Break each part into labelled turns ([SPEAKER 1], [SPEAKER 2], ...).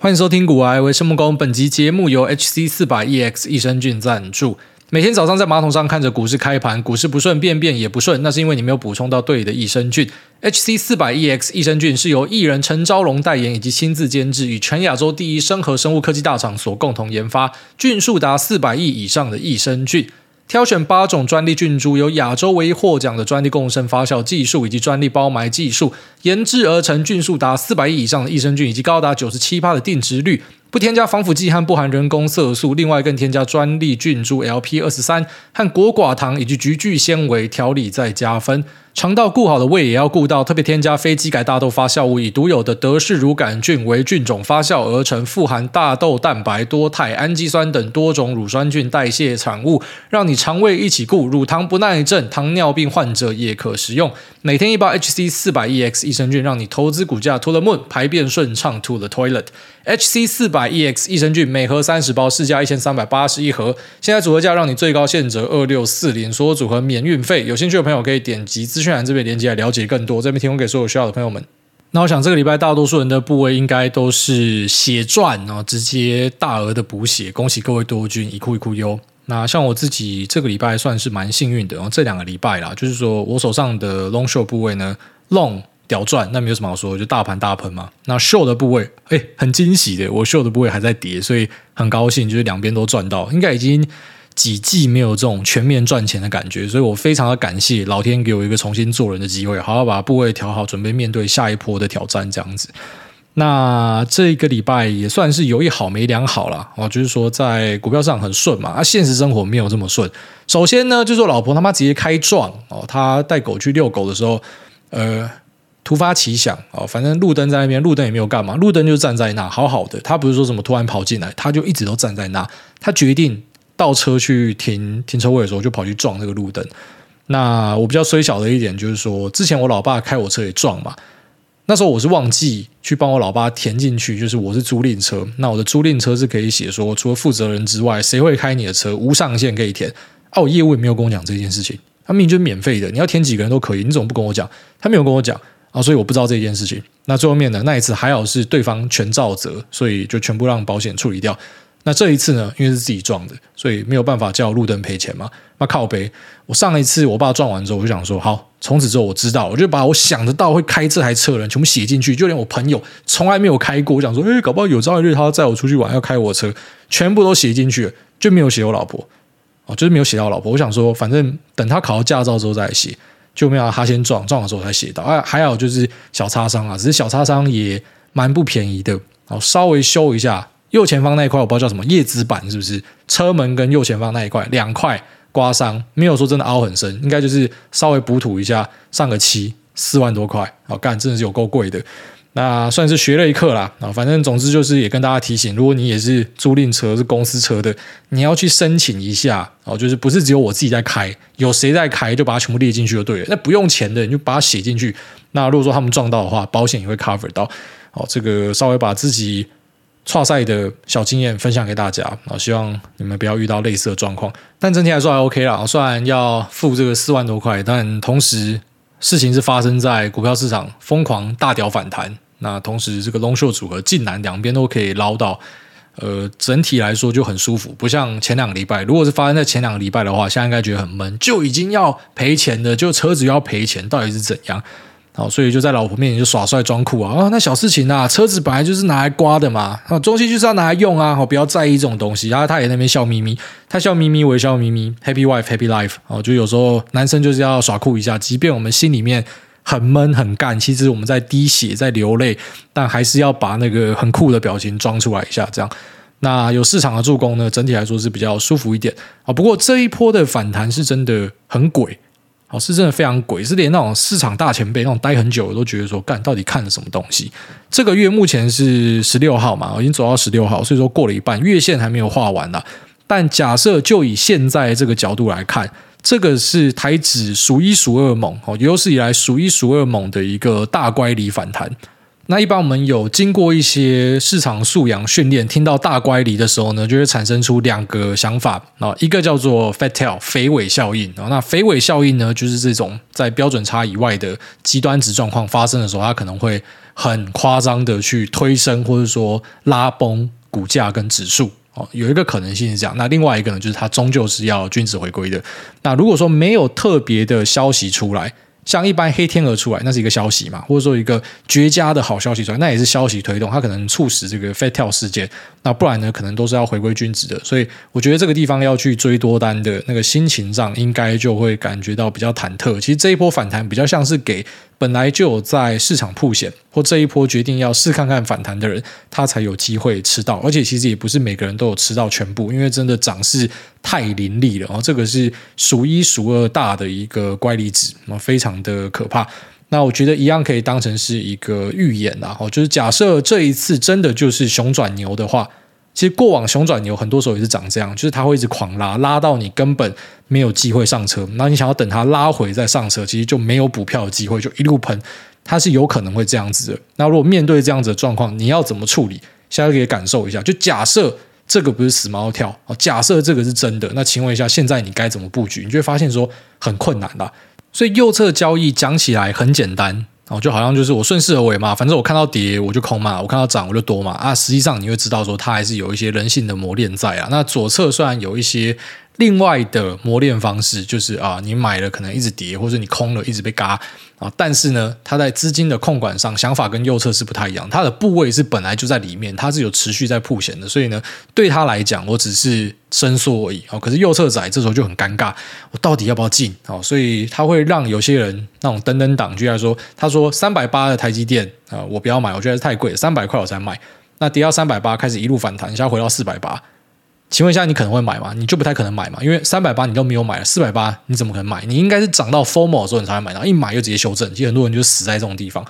[SPEAKER 1] 欢迎收听股癌，我是孟工。本集节目由 HC 四百 EX 益生菌赞助。每天早上在马桶上看着股市开盘，股市不顺，便便也不顺，那是因为你没有补充到对的益生菌。HC 四百 EX 益生菌是由艺人陈昭荣代言以及亲自监制，与全亚洲第一生和生物科技大厂所共同研发，菌数达四百亿以上的益生菌。挑选八种专利菌株，由亚洲唯一获奖的专利共生发酵技术以及专利包埋技术研制而成，菌数达四百亿以上的益生菌，以及高达九十七帕的定植率，不添加防腐剂和不含人工色素。另外，更添加专利菌株 LP 二十三和果寡糖以及菊苣纤维调理，再加分。肠道顾好的胃也要顾到，特别添加非基改大豆发酵物，以独有的德氏乳杆菌为菌种发酵而成，富含大豆蛋白、多肽、氨基酸等多种乳酸菌代谢产物，让你肠胃一起顾。乳糖不耐症、糖尿病患者也可食用。每天一包 HC 四百 EX 益生菌，让你投资股价 to the moon，排便顺畅 to the toilet。HC 四百 EX 益生菌每盒三十包，市价一千三百八十一盒，现在组合价让你最高限折二六四零，所有组合免运费。有兴趣的朋友可以点击资讯。这边连接来了解更多，这边提供给所有需要的朋友们。那我想这个礼拜大多数人的部位应该都是血赚啊，直接大额的补血，恭喜各位多军一库一库优。那像我自己这个礼拜算是蛮幸运的，然后这两个礼拜啦，就是说我手上的 long short 部位呢，long 屌赚，那没有什么好说，就大盘大喷嘛。那 show 的部位，哎，很惊喜的，我 show 的部位还在跌，所以很高兴，就是两边都赚到，应该已经。几季没有这种全面赚钱的感觉，所以我非常的感谢老天给我一个重新做人的机会，好好把部位调好，准备面对下一波的挑战。这样子，那这个礼拜也算是有一好没两好了哦，就是说在股票上很顺嘛，啊，现实生活没有这么顺。首先呢，就是老婆他妈直接开撞哦，她带狗去遛狗的时候，呃，突发奇想哦，反正路灯在那边，路灯也没有干嘛，路灯就站在那，好好的，他不是说什么突然跑进来，他就一直都站在那，他决定。倒车去停停车位的时候，就跑去撞那个路灯。那我比较衰小的一点就是说，之前我老爸开我车也撞嘛。那时候我是忘记去帮我老爸填进去，就是我是租赁车。那我的租赁车是可以写说，除了负责人之外，谁会开你的车，无上限可以填。啊，我业务也没有跟我讲这件事情，他明明就是免费的，你要填几个人都可以，你怎么不跟我讲？他没有跟我讲啊，所以我不知道这件事情。那最后面呢，那一次还好是对方全照责，所以就全部让保险处理掉。那这一次呢，因为是自己撞的，所以没有办法叫路灯赔钱嘛。那靠北，我上一次我爸撞完之后，我就想说，好，从此之后我知道，我就把我想得到会开这台车的人全部写进去，就连我朋友从来没有开过，我想说，诶，搞不好有朝一日他要载我出去玩要开我车，全部都写进去了，就没有写我老婆哦，就是没有写到我老婆。我想说，反正等他考到驾照之后再写，就没有他先撞，撞的时候才写到。啊，还好就是小擦伤啊，只是小擦伤也蛮不便宜的哦，稍微修一下。右前方那一块我不知道叫什么叶子板是不是？车门跟右前方那一块两块刮伤，没有说真的凹很深，应该就是稍微补土一下，上个漆四万多块，哦，干真的是有够贵的。那算是学了一课啦啊，反正总之就是也跟大家提醒，如果你也是租赁车是公司车的，你要去申请一下哦，就是不是只有我自己在开，有谁在开就把它全部列进去就对了。那不用钱的你就把它写进去。那如果说他们撞到的话，保险也会 cover 到。哦，这个稍微把自己。挫赛的小经验分享给大家啊，希望你们不要遇到类似的状况。但整体来说还 OK 啦，虽然要付这个四万多块，但同时事情是发生在股票市场疯狂大屌反弹。那同时这个 long short 组合竟然两边都可以捞到，呃，整体来说就很舒服，不像前两个礼拜。如果是发生在前两个礼拜的话，现在应该觉得很闷，就已经要赔钱的，就车子要赔钱，到底是怎样？好，所以就在老婆面前就耍帅装酷啊！啊，那小事情啊，车子本来就是拿来刮的嘛，啊，东西就是要拿来用啊，好，不要在意这种东西。然后他也那边笑眯眯，他笑眯眯，我也笑眯眯，Happy wife, happy life。哦，就有时候男生就是要耍酷一下，即便我们心里面很闷很干，其实我们在滴血在流泪，但还是要把那个很酷的表情装出来一下，这样。那有市场的助攻呢，整体来说是比较舒服一点啊。不过这一波的反弹是真的很鬼。哦，是真的非常鬼，是连那种市场大前辈那种待很久的都觉得说，干到底看了什么东西？这个月目前是十六号嘛，我已经走到十六号，所以说过了一半，月线还没有画完呢。但假设就以现在这个角度来看，这个是台指数一数二猛哦，有史以来数一数二猛的一个大乖离反弹。那一般我们有经过一些市场素养训练，听到大乖离的时候呢，就会产生出两个想法啊，一个叫做 fat tail 肥尾效应啊。那肥尾效应呢，就是这种在标准差以外的极端值状况发生的时候，它可能会很夸张的去推升或者说拉崩股价跟指数哦。有一个可能性是这样，那另外一个呢，就是它终究是要均值回归的。那如果说没有特别的消息出来。像一般黑天鹅出来，那是一个消息嘛，或者说一个绝佳的好消息出来，那也是消息推动，它可能促使这个 fat tail 事件。那不然呢，可能都是要回归均值的。所以我觉得这个地方要去追多单的那个心情上，应该就会感觉到比较忐忑。其实这一波反弹比较像是给。本来就有在市场曝险，或这一波决定要试看看反弹的人，他才有机会吃到。而且其实也不是每个人都有吃到全部，因为真的涨势太凌厉了。然后这个是数一数二大的一个乖离值，非常的可怕。那我觉得一样可以当成是一个预言啦。哦，就是假设这一次真的就是熊转牛的话。其实过往熊转牛很多时候也是长这样，就是它会一直狂拉，拉到你根本没有机会上车。那你想要等它拉回再上车，其实就没有补票的机会，就一路喷。它是有可能会这样子的。那如果面对这样子的状况，你要怎么处理？现在可以感受一下。就假设这个不是死猫跳，假设这个是真的，那请问一下，现在你该怎么布局？你就会发现说很困难啦。所以右侧交易讲起来很简单。哦，就好像就是我顺势而为嘛，反正我看到跌我就空嘛，我看到涨我就多嘛啊。实际上你会知道说它还是有一些人性的磨练在啊。那左侧虽然有一些。另外的磨练方式就是啊，你买了可能一直跌，或者你空了一直被嘎啊。但是呢，它在资金的控管上想法跟右侧是不太一样。它的部位是本来就在里面，它是有持续在曝险的。所以呢，对他来讲，我只是伸缩而已。可是右侧仔这时候就很尴尬，我到底要不要进？所以他会让有些人那种登登党就来说，他说三百八的台积电啊，我不要买，我觉得太贵，三百块我才买。那跌到三百八开始一路反弹，现在回到四百八。请问一下，你可能会买吗？你就不太可能买嘛，因为三百八你都没有买了，四百八你怎么可能买？你应该是涨到 FOMO 的时候你才会买，然后一买就直接修正。其实很多人就死在这种地方。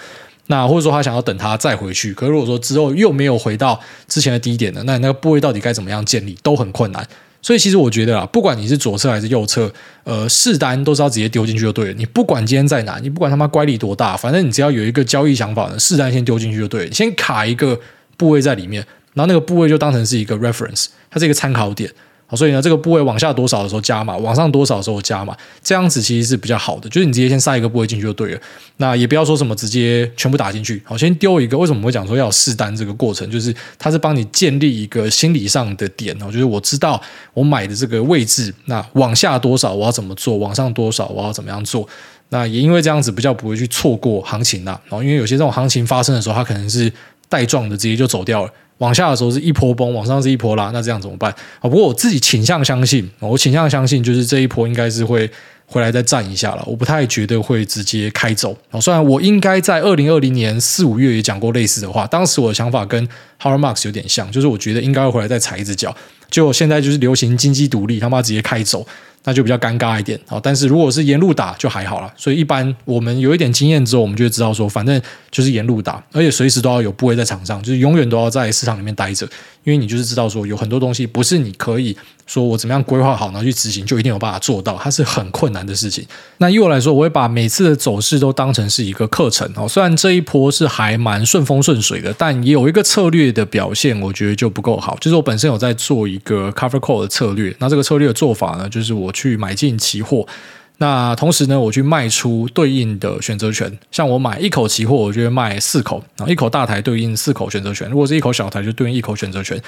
[SPEAKER 1] 那或者说他想要等它再回去，可是如果说之后又没有回到之前的低点的，那你那个部位到底该怎么样建立都很困难。所以其实我觉得啊，不管你是左侧还是右侧，呃，试单都是要直接丢进去就对了。你不管今天在哪，你不管他妈乖离多大，反正你只要有一个交易想法呢，试单先丢进去就对了。先卡一个部位在里面，然后那个部位就当成是一个 reference，它是一个参考点。好，所以呢，这个部位往下多少的时候加码，往上多少的时候加码，这样子其实是比较好的。就是你直接先塞一个部位进去就对了。那也不要说什么直接全部打进去。好，先丢一个。为什么我会讲说要试单这个过程？就是它是帮你建立一个心理上的点哦。就是我知道我买的这个位置，那往下多少我要怎么做，往上多少我要怎么样做。那也因为这样子比较不会去错过行情啦。然后因为有些这种行情发生的时候，它可能是带状的，直接就走掉了。往下的时候是一波崩，往上是一波拉，那这样怎么办？啊，不过我自己倾向相信，我倾向相信就是这一波应该是会回来再站一下了，我不太觉得会直接开走。虽然我应该在二零二零年四五月也讲过类似的话，当时我的想法跟 h a r l Marx 有点像，就是我觉得应该会回来再踩一只脚，就现在就是流行金鸡独立，他妈直接开走。那就比较尴尬一点，但是如果是沿路打就还好了。所以一般我们有一点经验之后，我们就会知道说，反正就是沿路打，而且随时都要有部位在场上，就是永远都要在市场里面待着，因为你就是知道说，有很多东西不是你可以说我怎么样规划好，然后去执行，就一定有办法做到，它是很困难的事情。那以我来说，我会把每次的走势都当成是一个课程哦。虽然这一波是还蛮顺风顺水的，但也有一个策略的表现，我觉得就不够好。就是我本身有在做一个 cover call 的策略，那这个策略的做法呢，就是我。去买进期货，那同时呢，我去卖出对应的选择权。像我买一口期货，我就会卖四口，然后一口大台对应四口选择权。如果是一口小台，就对应一口选择权。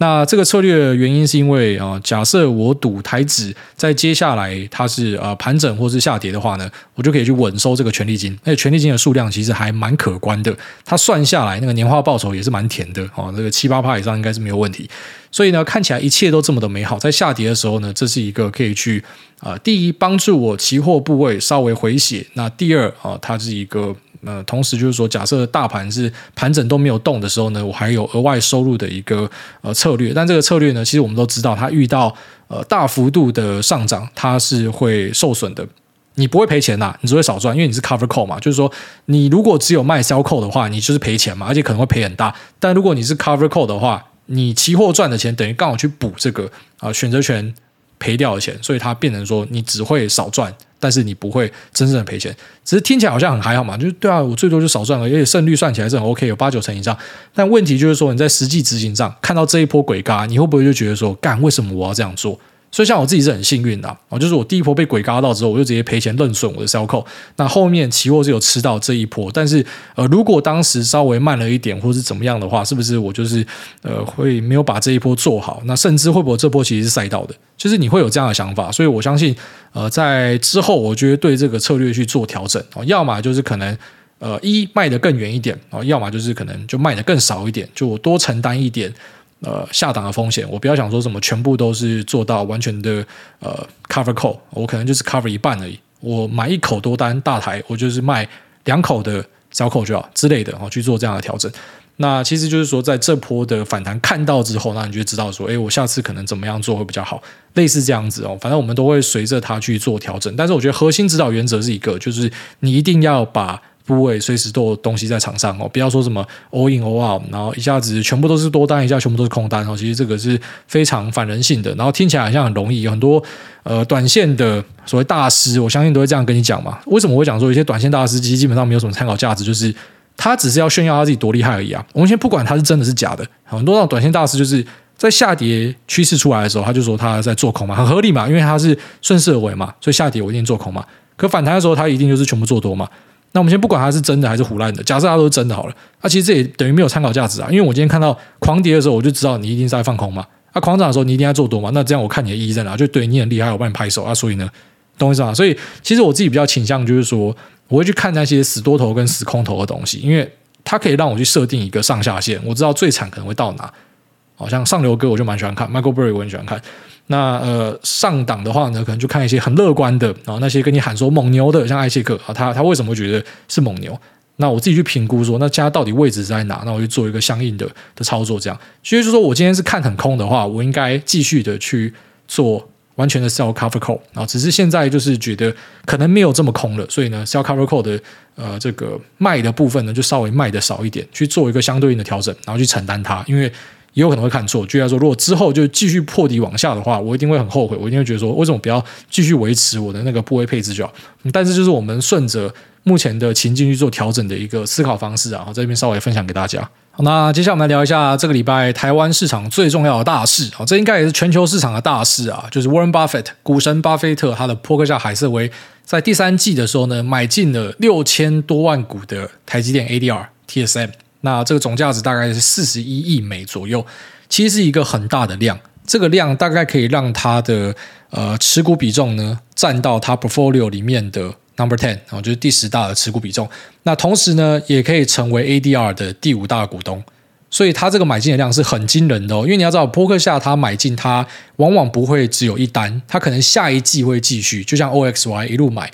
[SPEAKER 1] 那这个策略的原因是因为啊，假设我赌台指在接下来它是呃盘整或是下跌的话呢，我就可以去稳收这个权利金。那权利金的数量其实还蛮可观的，它算下来那个年化报酬也是蛮甜的哦，那个七八趴以上应该是没有问题。所以呢，看起来一切都这么的美好，在下跌的时候呢，这是一个可以去啊、第一帮助我期货部位稍微回血。那第二啊、它是一个。呃，同时就是说，假设大盘是盘整都没有动的时候呢，我还有额外收入的一个呃策略。但这个策略呢，其实我们都知道，它遇到呃大幅度的上涨，它是会受损的。你不会赔钱呐，你只会少赚，因为你是 cover call 嘛。就是说，你如果只有卖销扣的话，你就是赔钱嘛，而且可能会赔很大。但如果你是 cover call 的话，你期货赚的钱等于刚好去补这个啊、选择权赔掉的钱，所以它变成说你只会少赚，但是你不会真正的赔钱。只是听起来好像很还好嘛，就对啊，我最多就少赚了，而且胜率算起来是很 OK，有八九成以上。但问题就是说你在实际执行上看到这一波鬼咖，你会不会就觉得说，干，为什么我要这样做？所以像我自己是很幸运的啊，就是我第一波被鬼嘎到之后，我就直接赔钱认损我的 sell call。那后面期货是有吃到这一波，但是呃，如果当时稍微慢了一点，或是怎么样的话，是不是我就是呃会没有把这一波做好？那甚至会不会这波其实是赛道的？就是你会有这样的想法。所以我相信呃，在之后我觉得对这个策略去做调整，要么就是可能呃一卖得更远一点啊，要么就是可能就卖得更少一点，就我多承担一点。呃，下档的风险，我不要想说什么全部都是做到完全的呃 cover call，我可能就是 cover 一半而已。我买一口多单大台，我就是卖两口的小口就好之类的，然后去做这样的调整。那其实就是说，在这波的反弹看到之后，那你就知道说，哎，我下次可能怎么样做会比较好，类似这样子哦。反正我们都会随着它去做调整，但是我觉得核心指导原则是一个，就是你一定要把。部位随时都有东西在场上哦，不要说什么 all in all out，然后一下子全部都是多单，一下全部都是空单哦。其实这个是非常反人性的，然后听起来好像很容易，有很多呃短线的所谓大师，我相信都会这样跟你讲嘛。为什么我会讲说有些短线大师其实基本上没有什么参考价值，就是他只是要炫耀他自己多厉害而已啊。我们先不管他是真的是假的，很多那种短线大师就是在下跌趋势出来的时候，他就说他在做空嘛，很合理嘛，因为他是顺势而为嘛，所以下跌我一定做空嘛。可反弹的时候，他一定就是全部做多嘛。那我们先不管它是真的还是胡烂的，假设它都是真的好了。那、其实这也等于没有参考价值啊，因为我今天看到狂跌的时候，我就知道你一定是在放空嘛。啊，狂涨的时候你一定在做多嘛。那这样我看你的意义在哪？就对你很厉害，我帮你拍手啊。所以呢，懂我意思吗？所以其实我自己比较倾向就是说，我会去看那些死多头跟死空头的东西，因为它可以让我去设定一个上下限，我知道最惨可能会到哪。好像上流哥我就蛮喜欢看，Michael Burry 我很喜欢看。那呃上档的话呢，可能就看一些很乐观的啊，那些跟你喊说蒙牛的，像艾切克啊，他他为什么会觉得是蒙牛？那我自己去评估说，那家到底位置在哪？那我就做一个相应的的操作，这样。所以就是说我今天是看很空的话，我应该继续的去做完全的 sell cover call 啊，只是现在就是觉得可能没有这么空了，所以呢 sell cover call 的呃这个卖的部分呢，就稍微卖的少一点，去做一个相对应的调整，然后去承担它，因为。也有可能会看错，就来说，如果之后就继续破底往下的话，我一定会很后悔，我一定会觉得说，为什么不要继续维持我的那个部位配置就好？但是就是我们顺着目前的情境去做调整的一个思考方式啊，在这边稍微分享给大家。好，那接下来我们来聊一下这个礼拜台湾市场最重要的大事啊，这应该也是全球市场的大事啊，就是 Warren Buffett 股神巴菲特他的波克夏海瑟威在第三季的时候呢，买进了六千多万股的台积电 ADR TSM。那这个总价值大概是四十一亿美左右，其实是一个很大的量。这个量大概可以让它的呃持股比重呢占到它 portfolio 里面的 number ten，然后就是第十大的持股比重。那同时呢，也可以成为 ADR 的第五大股东。所以它这个买进的量是很惊人的哦。因为你要知道，波克夏它买进，它往往不会只有一单，它可能下一季会继续，就像 OXY 一路买。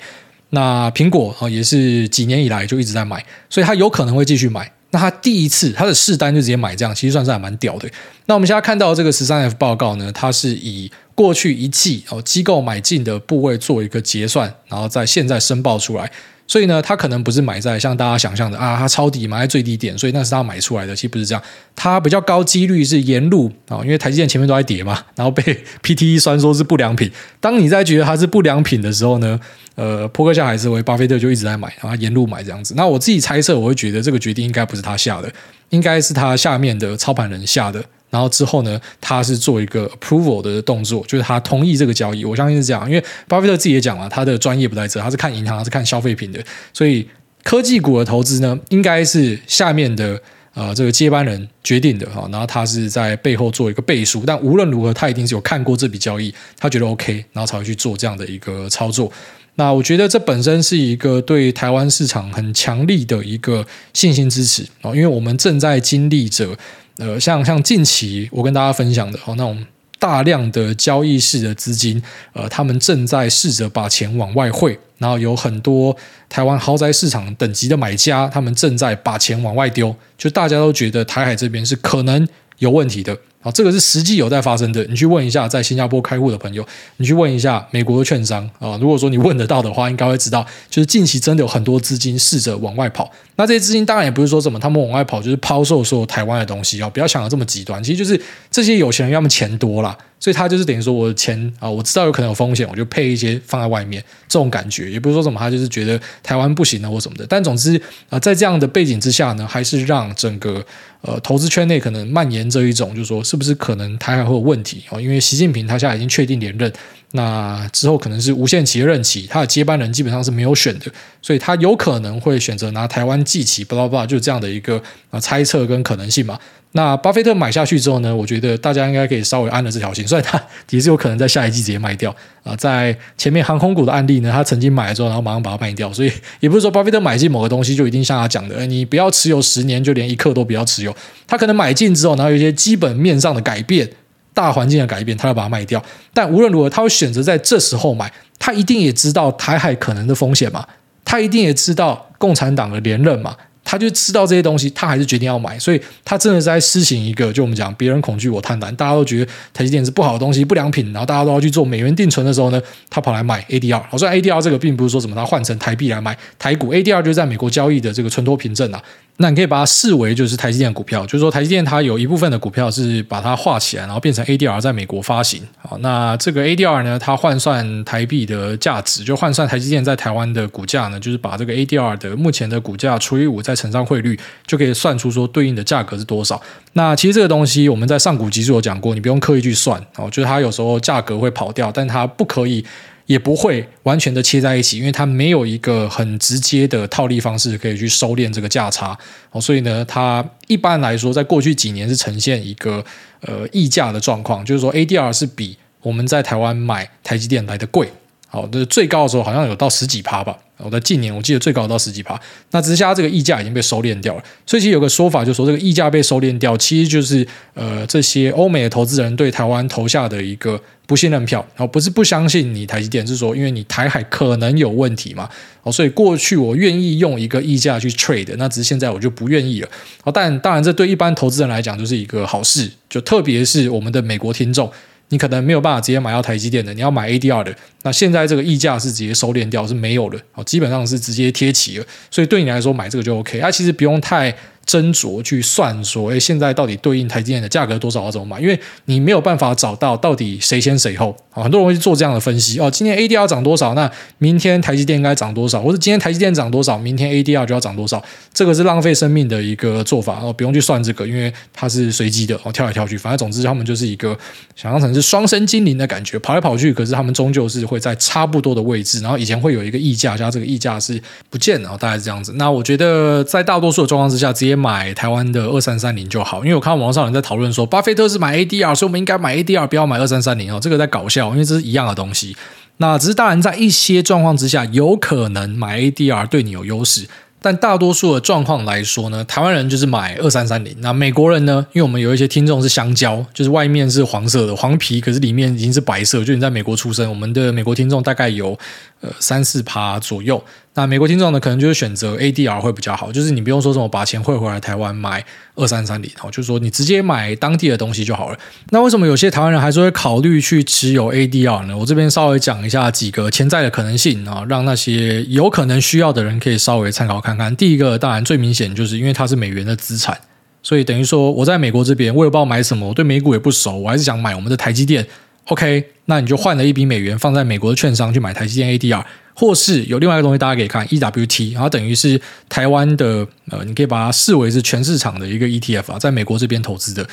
[SPEAKER 1] 那苹果啊也是几年以来就一直在买，所以它有可能会继续买。那他第一次他的试单就直接买这样，其实算是还蛮屌的。那我们现在看到这个十三 F 报告呢，它是以过去一季哦机构买进的部位做一个结算，然后在现在申报出来。所以呢，他可能不是买在像大家想象的啊，他抄底买在最低点，所以那是他买出来的。其实不是这样，他比较高几率是沿路啊，因为台积电前面都在跌嘛，然后被 PTE 酸说是不良品。当你在觉得它是不良品的时候呢，呃，波克夏海瑟威巴菲特就一直在买，然后沿路买这样子。那我自己猜测，我会觉得这个决定应该不是他下的，应该是他下面的操盘人下的。然后之后呢，他是做一个 approval 的动作，就是他同意这个交易。我相信是这样，因为巴菲特自己也讲了，他的专业不在这，他是看银行，他是看消费品的。所以科技股的投资呢，应该是下面的呃这个接班人决定的哈。然后他是在背后做一个背书，但无论如何，他一定是有看过这笔交易，他觉得 OK，然后才会去做这样的一个操作。那我觉得这本身是一个对台湾市场很强力的一个信心支持啊，因为我们正在经历着。呃，像像近期我跟大家分享的哦，那种大量的交易式的资金，呃，他们正在试着把钱往外汇然后有很多台湾豪宅市场等级的买家，他们正在把钱往外丢，就大家都觉得台海这边是可能有问题的。啊，这个是实际有在发生的。你去问一下在新加坡开户的朋友，你去问一下美国的券商啊。如果说你问得到的话，应该会知道，就是近期真的有很多资金试着往外跑。那这些资金当然也不是说什么他们往外跑就是抛售所有台湾的东西啊，不要想的这么极端。其实就是这些有钱人要么钱多啦，所以他就是等于说我的钱啊，我知道有可能有风险，我就配一些放在外面。这种感觉也不是说什么他就是觉得台湾不行了或什么的。但总之啊，在这样的背景之下呢，还是让整个。呃，投资圈内可能蔓延着一种，就是说，是不是可能台海会有问题啊？因为习近平他现在已经确定连任，那之后可能是无限期的任期，他的接班人基本上是没有选的，所以他有可能会选择拿台湾祭旗，巴拉巴拉，就是这样的一个啊猜测跟可能性嘛。那巴菲特买下去之后呢，我觉得大家应该可以稍微安了这条心，虽然他也是有可能在下一季直接卖掉啊。在前面航空股的案例呢，他曾经买了之后，然后马上把它卖掉，所以 也不是说巴菲特买进某个东西就一定像他讲的，你不要持有十年，就连一刻都不要持有。他可能买进之后，然后有一些基本面上的改变、大环境的改变，他要把它卖掉。但无论如何，他会选择在这时候买，他一定也知道台海可能的风险嘛，他一定也知道共产党的连任嘛。他就知道这些东西，他还是决定要买，所以他真的是在施行一个，就我们讲，别人恐惧我贪婪，大家都觉得台积电是不好的东西、不良品，然后大家都要去做美元定存的时候呢，他跑来买 ADR。好，虽然 ADR 这个并不是说什么他换成台币来买台股，ADR 就是在美国交易的这个存托凭证啊。那你可以把它视为就是台积电股票，就是说台积电它有一部分的股票是把它画起来，然后变成 ADR 在美国发行。好，那这个 ADR 呢，它换算台币的价值，就换算台积电在台湾的股价呢，就是把这个 ADR 的目前的股价除以五，再乘上汇率，就可以算出说对应的价格是多少。那其实这个东西我们在上古集数有讲过，你不用刻意去算哦，就是它有时候价格会跑掉，但它不可以。也不会完全的切在一起，因为它没有一个很直接的套利方式可以去收敛这个价差。哦，所以呢，它一般来说在过去几年是呈现一个呃溢价的状况，就是说 ADR 是比我们在台湾买台积电来的贵，好，就是最高的时候好像有到十几趴吧。我在近年，我记得最高到十几趴，那直辖这个溢价已经被收敛掉了。所以其实有个说法，就是说这个溢价被收敛掉，其实就是呃这些欧美的投资人对台湾投下的一个不信任票。然后不是不相信你台积电，是说因为你台海可能有问题嘛。哦，所以过去我愿意用一个溢价去 trade，那只是现在我就不愿意了。哦，但当然这对一般投资人来讲就是一个好事，就特别是我们的美国听众。你可能没有办法直接买到台积电的，你要买 ADR 的，那现在这个溢价是直接收敛掉，是没有的，基本上是直接贴齐了，所以对你来说买这个就 OK，它其实不用太。斟酌去算说，哎，现在到底对应台积电的价格多少要怎么买？因为你没有办法找到到底谁先谁后啊。很多人会去做这样的分析哦。今天 ADR 涨多少，那明天台积电应该涨多少？或者今天台积电涨多少，明天 ADR 就要涨多少？这个是浪费生命的一个做法哦，不用去算这个，因为它是随机的哦，跳来跳去。反正总之，他们就是一个想象成是双生精灵的感觉，跑来跑去。可是他们终究是会在差不多的位置。然后以前会有一个溢价，加这个溢价是不见了，大概是这样子。那我觉得在大多数的状况之下，直接买台湾的二三三零就好，因为我看网上人在讨论说，巴菲特是买 ADR，所以我们应该买 ADR，不要买二三三零哦。这个在搞笑，因为这是一样的东西。那只是当然，在一些状况之下，有可能买 ADR 对你有优势，但大多数的状况来说呢，台湾人就是买二三三零。那美国人呢？因为我们有一些听众是香蕉，就是外面是黄色的黄皮，可是里面已经是白色。就你在美国出生，我们的美国听众大概有呃三四趴左右。那美国听众呢，可能就是选择 ADR 会比较好，就是你不用说什么把钱汇回来台湾买二三三零，好，就是说你直接买当地的东西就好了。那为什么有些台湾人还是会考虑去持有 ADR 呢？我这边稍微讲一下几个潜在的可能性啊，让那些有可能需要的人可以稍微参考看看。第一个当然最明显就是因为它是美元的资产，所以等于说我在美国这边我也不知道买什么，我对美股也不熟，我还是想买我们的台积电。OK，那你就换了一笔美元放在美国的券商去买台积电 ADR。或是有另外一个东西，大家可以看 EWT，然后等于是台湾的呃，你可以把它视为是全市场的一个 ETF 啊，在美国这边投资的。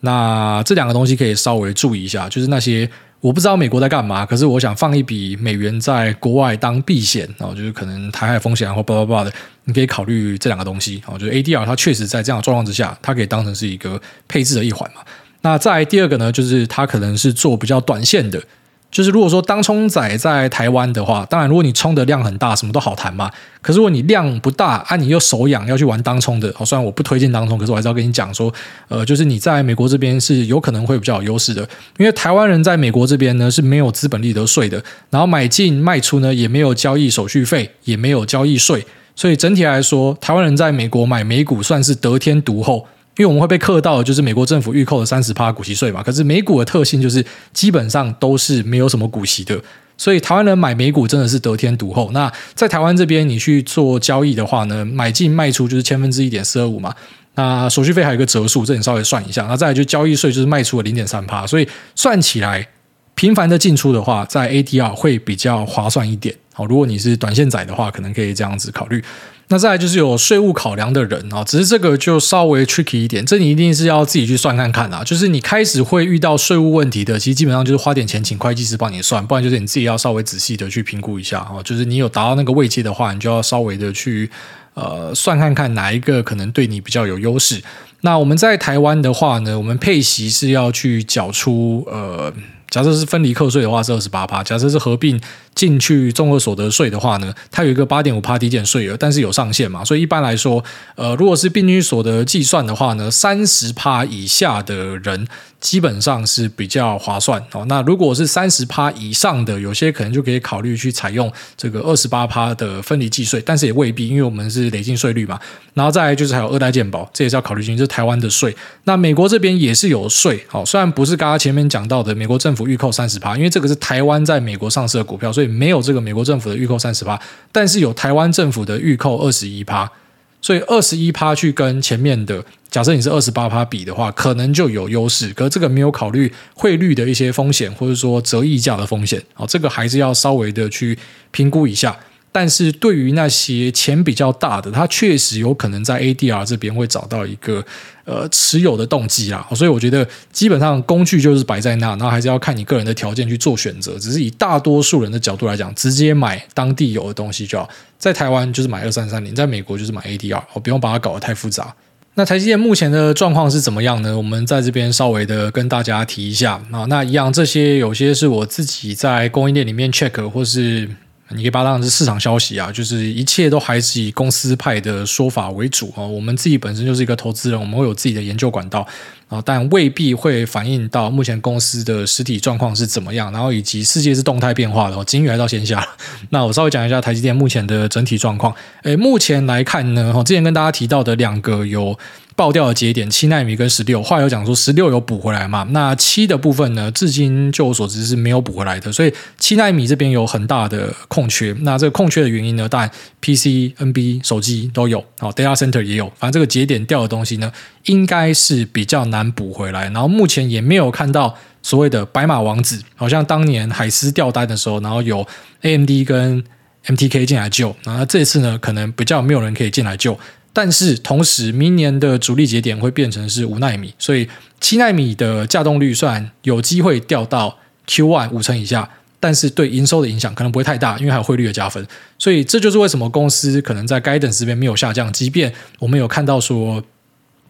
[SPEAKER 1] 那这两个东西可以稍微注意一下，就是那些我不知道美国在干嘛，可是我想放一笔美元在国外当避险，然后就是可能台海风险或巴拉巴拉的，你可以考虑这两个东西。然后就是 ADR，它确实在这样的状况之下，它可以当成是一个配置的一环嘛。那再第二个呢，就是它可能是做比较短线的。就是如果说当冲仔在台湾的话，当然如果你冲的量很大，什么都好谈嘛。可是如果你量不大，啊，你又手痒要去玩当冲的，哦，虽然我不推荐当冲，可是我还是要跟你讲说，呃，就是你在美国这边是有可能会比较有优势的，因为台湾人在美国这边呢是没有资本利得税的，然后买进卖出呢也没有交易手续费，也没有交易税，所以整体来说，台湾人在美国买美股算是得天独厚。因为我们会被课到，就是美国政府预扣的三十趴股息税嘛。可是美股的特性就是基本上都是没有什么股息的，所以台湾人买美股真的是得天独厚。那在台湾这边，你去做交易的话呢，买进卖出就是千分之一点四二五嘛。那手续费还有一个折数，这你稍微算一下。那再来就交易税就是卖出了零点三趴，所以算起来频繁的进出的话，在 ADR 会比较划算一点。好，如果你是短线仔的话，可能可以这样子考虑。那再来就是有税务考量的人啊，只是这个就稍微 tricky 一点，这你一定是要自己去算看看啊。就是你开始会遇到税务问题的，其实基本上就是花点钱请会计师帮你算，不然就是你自己要稍微仔细的去评估一下啊。就是你有达到那个位阶的话，你就要稍微的去呃算看看哪一个可能对你比较有优势。那我们在台湾的话呢，我们配息是要去缴出呃。假设是分离课税的话是二十八趴，假设是合并进去综合所得税的话呢，它有一个八点五趴抵减税额，但是有上限嘛，所以一般来说，呃，如果是并进去所得计算的话呢，三十趴以下的人。基本上是比较划算哦。那如果是三十趴以上的，有些可能就可以考虑去采用这个二十八趴的分离计税，但是也未必，因为我们是累进税率嘛。然后再来就是还有二代健保，这也是要考虑进去，就台湾的税。那美国这边也是有税，好，虽然不是刚刚前面讲到的美国政府预扣三十趴，因为这个是台湾在美国上市的股票，所以没有这个美国政府的预扣三十趴，但是有台湾政府的预扣二十一趴。所以二十一趴去跟前面的，假设你是二十八趴比的话，可能就有优势。可是这个没有考虑汇率的一些风险，或者说折溢价的风险，哦，这个还是要稍微的去评估一下。但是对于那些钱比较大的，他确实有可能在 ADR 这边会找到一个呃持有的动机啦。所以我觉得基本上工具就是摆在那，然后还是要看你个人的条件去做选择。只是以大多数人的角度来讲，直接买当地有的东西就好。在台湾就是买二三三零，在美国就是买 ADR，我不用把它搞得太复杂。那台积电目前的状况是怎么样呢？我们在这边稍微的跟大家提一下啊。那一样，这些有些是我自己在供应链里面 check 或是。你可以把它当成是市场消息啊，就是一切都还是以公司派的说法为主啊。我们自己本身就是一个投资人，我们会有自己的研究管道啊，但未必会反映到目前公司的实体状况是怎么样，然后以及世界是动态变化的哦，金鱼来到线下。那我稍微讲一下台积电目前的整体状况。诶，目前来看呢，哈，之前跟大家提到的两个有。爆掉的节点七奈米跟十六，话有讲说十六有补回来嘛？那七的部分呢？至今就我所知是没有补回来的，所以七奈米这边有很大的空缺。那这个空缺的原因呢？当然 PC、NB 手机都有，好，Data Center 也有，反正这个节点掉的东西呢，应该是比较难补回来。然后目前也没有看到所谓的白马王子，好像当年海思掉单的时候，然后有 AMD 跟 MTK 进来救，然后这次呢，可能比较没有人可以进来救。但是同时，明年的主力节点会变成是五奈米，所以七纳米的稼动率算有机会掉到 Q1 五成以下，但是对营收的影响可能不会太大，因为还有汇率的加分。所以这就是为什么公司可能在 Guidance 这边没有下降，即便我们有看到说。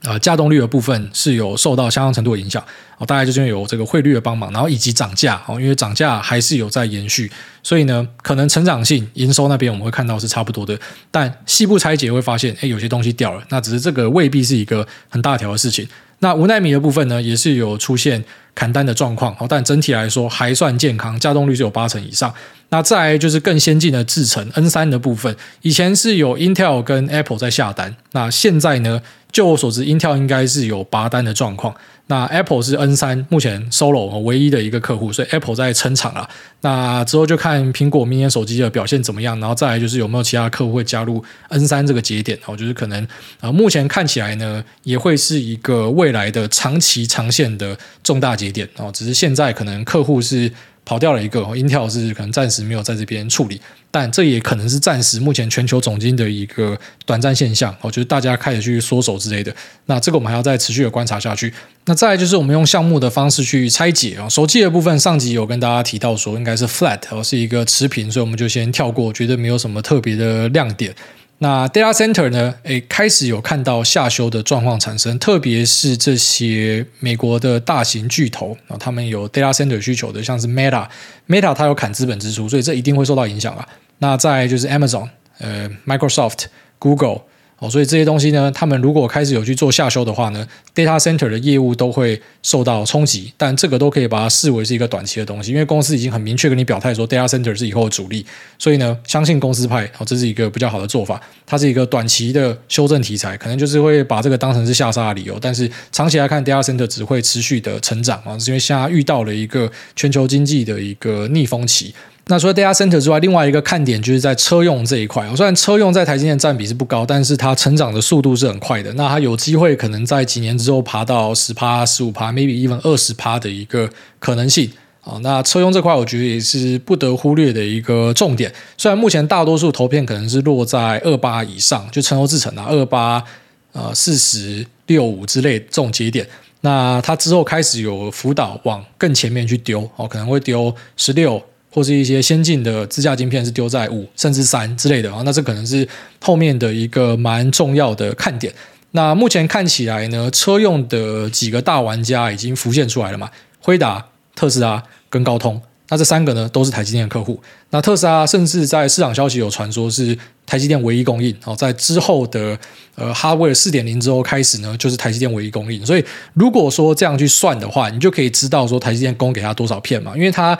[SPEAKER 1] 呃，价动率的部分是有受到相当程度的影响，哦，大概就是有这个汇率的帮忙，然后以及涨价，哦，因为涨价还是有在延续，所以呢，可能成长性营收那边我们会看到是差不多的，但细部拆解会发现，哎，有些东西掉了，那只是这个未必是一个很大条的事情。那无奈米的部分呢，也是有出现砍单的状况，哦，但整体来说还算健康，稼动率是有八成以上。那再来就是更先进的制程 N 三的部分，以前是有 Intel 跟 Apple 在下单，那现在呢？就我所知，Intel 应该是有拔单的状况。那 Apple 是 N 三目前 Solo 唯一的一个客户，所以 Apple 在撑场啊。那之后就看苹果明年手机的表现怎么样，然后再来就是有没有其他客户会加入 N 三这个节点哦，就是可能啊，目前看起来呢，也会是一个未来的长期长线的重大节点哦，只是现在可能客户是。跑掉了一个，Intel 是可能暂时没有在这边处理，但这也可能是暂时目前全球总经的一个短暂现象。我觉得大家开始去缩手之类的，那这个我们还要再持续的观察下去。那再来就是我们用项目的方式去拆解啊，手机的部分上集有跟大家提到说应该是 flat，哦是一个持平，所以我们就先跳过，觉得没有什么特别的亮点。那 data center 呢？诶，开始有看到下修的状况产生，特别是这些美国的大型巨头啊，他们有 data center 需求的，像是 Meta，Meta 它有砍资本支出，所以这一定会受到影响啊。那再就是 Amazon，呃，Microsoft，Google。哦，所以这些东西呢，他们如果开始有去做下修的话呢，data center 的业务都会受到冲击。但这个都可以把它视为是一个短期的东西，因为公司已经很明确跟你表态说，data center 是以后的主力。所以呢，相信公司派，哦，这是一个比较好的做法。它是一个短期的修正题材，可能就是会把这个当成是下杀的理由。但是长期来看，data center 只会持续的成长啊，是因为现在遇到了一个全球经济的一个逆风期。那除了 data center 之外，另外一个看点就是在车用这一块。虽然车用在台积电占比是不高，但是它成长的速度是很快的。那它有机会可能在几年之后爬到十趴、十五趴，maybe even 二十趴的一个可能性啊。那车用这块，我觉得也是不得忽略的一个重点。虽然目前大多数投片可能是落在二八以上，就成欧制成啊，二八呃四十六五之类这种节点。那它之后开始有辅导往更前面去丢哦，可能会丢十六。或是一些先进的支架晶片是丢在五甚至三之类的啊，那这可能是后面的一个蛮重要的看点。那目前看起来呢，车用的几个大玩家已经浮现出来了嘛，辉达、特斯拉跟高通，那这三个呢都是台积电的客户。那特斯拉甚至在市场消息有传说是台积电唯一供应哦，在之后的呃哈威尔四点零之后开始呢，就是台积电唯一供应。所以如果说这样去算的话，你就可以知道说台积电供给他多少片嘛，因为它。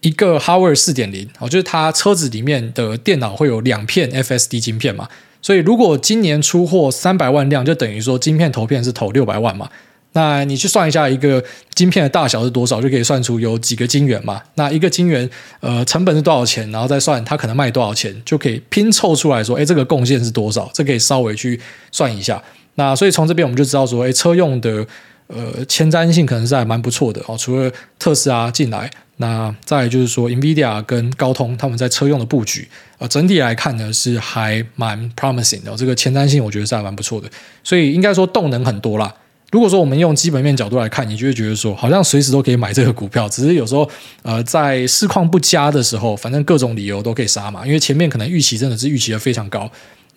[SPEAKER 1] 一个 Hardware 四点零哦，就是它车子里面的电脑会有两片 FSD 晶片嘛，所以如果今年出货三百万辆，就等于说晶片投片是投六百万嘛。那你去算一下一个晶片的大小是多少，就可以算出有几个晶圆嘛。那一个晶圆呃成本是多少钱，然后再算它可能卖多少钱，就可以拼凑出来说，哎，这个贡献是多少？这可以稍微去算一下。那所以从这边我们就知道说，哎，车用的呃前瞻性可能是还蛮不错的哦。除了特斯拉进来。那再就是说，NVIDIA 跟高通他们在车用的布局，呃，整体来看呢是还蛮 promising 的，这个前瞻性我觉得是还蛮不错的，所以应该说动能很多啦。如果说我们用基本面角度来看，你就会觉得说，好像随时都可以买这个股票，只是有时候呃在市况不佳的时候，反正各种理由都可以杀嘛，因为前面可能预期真的是预期的非常高，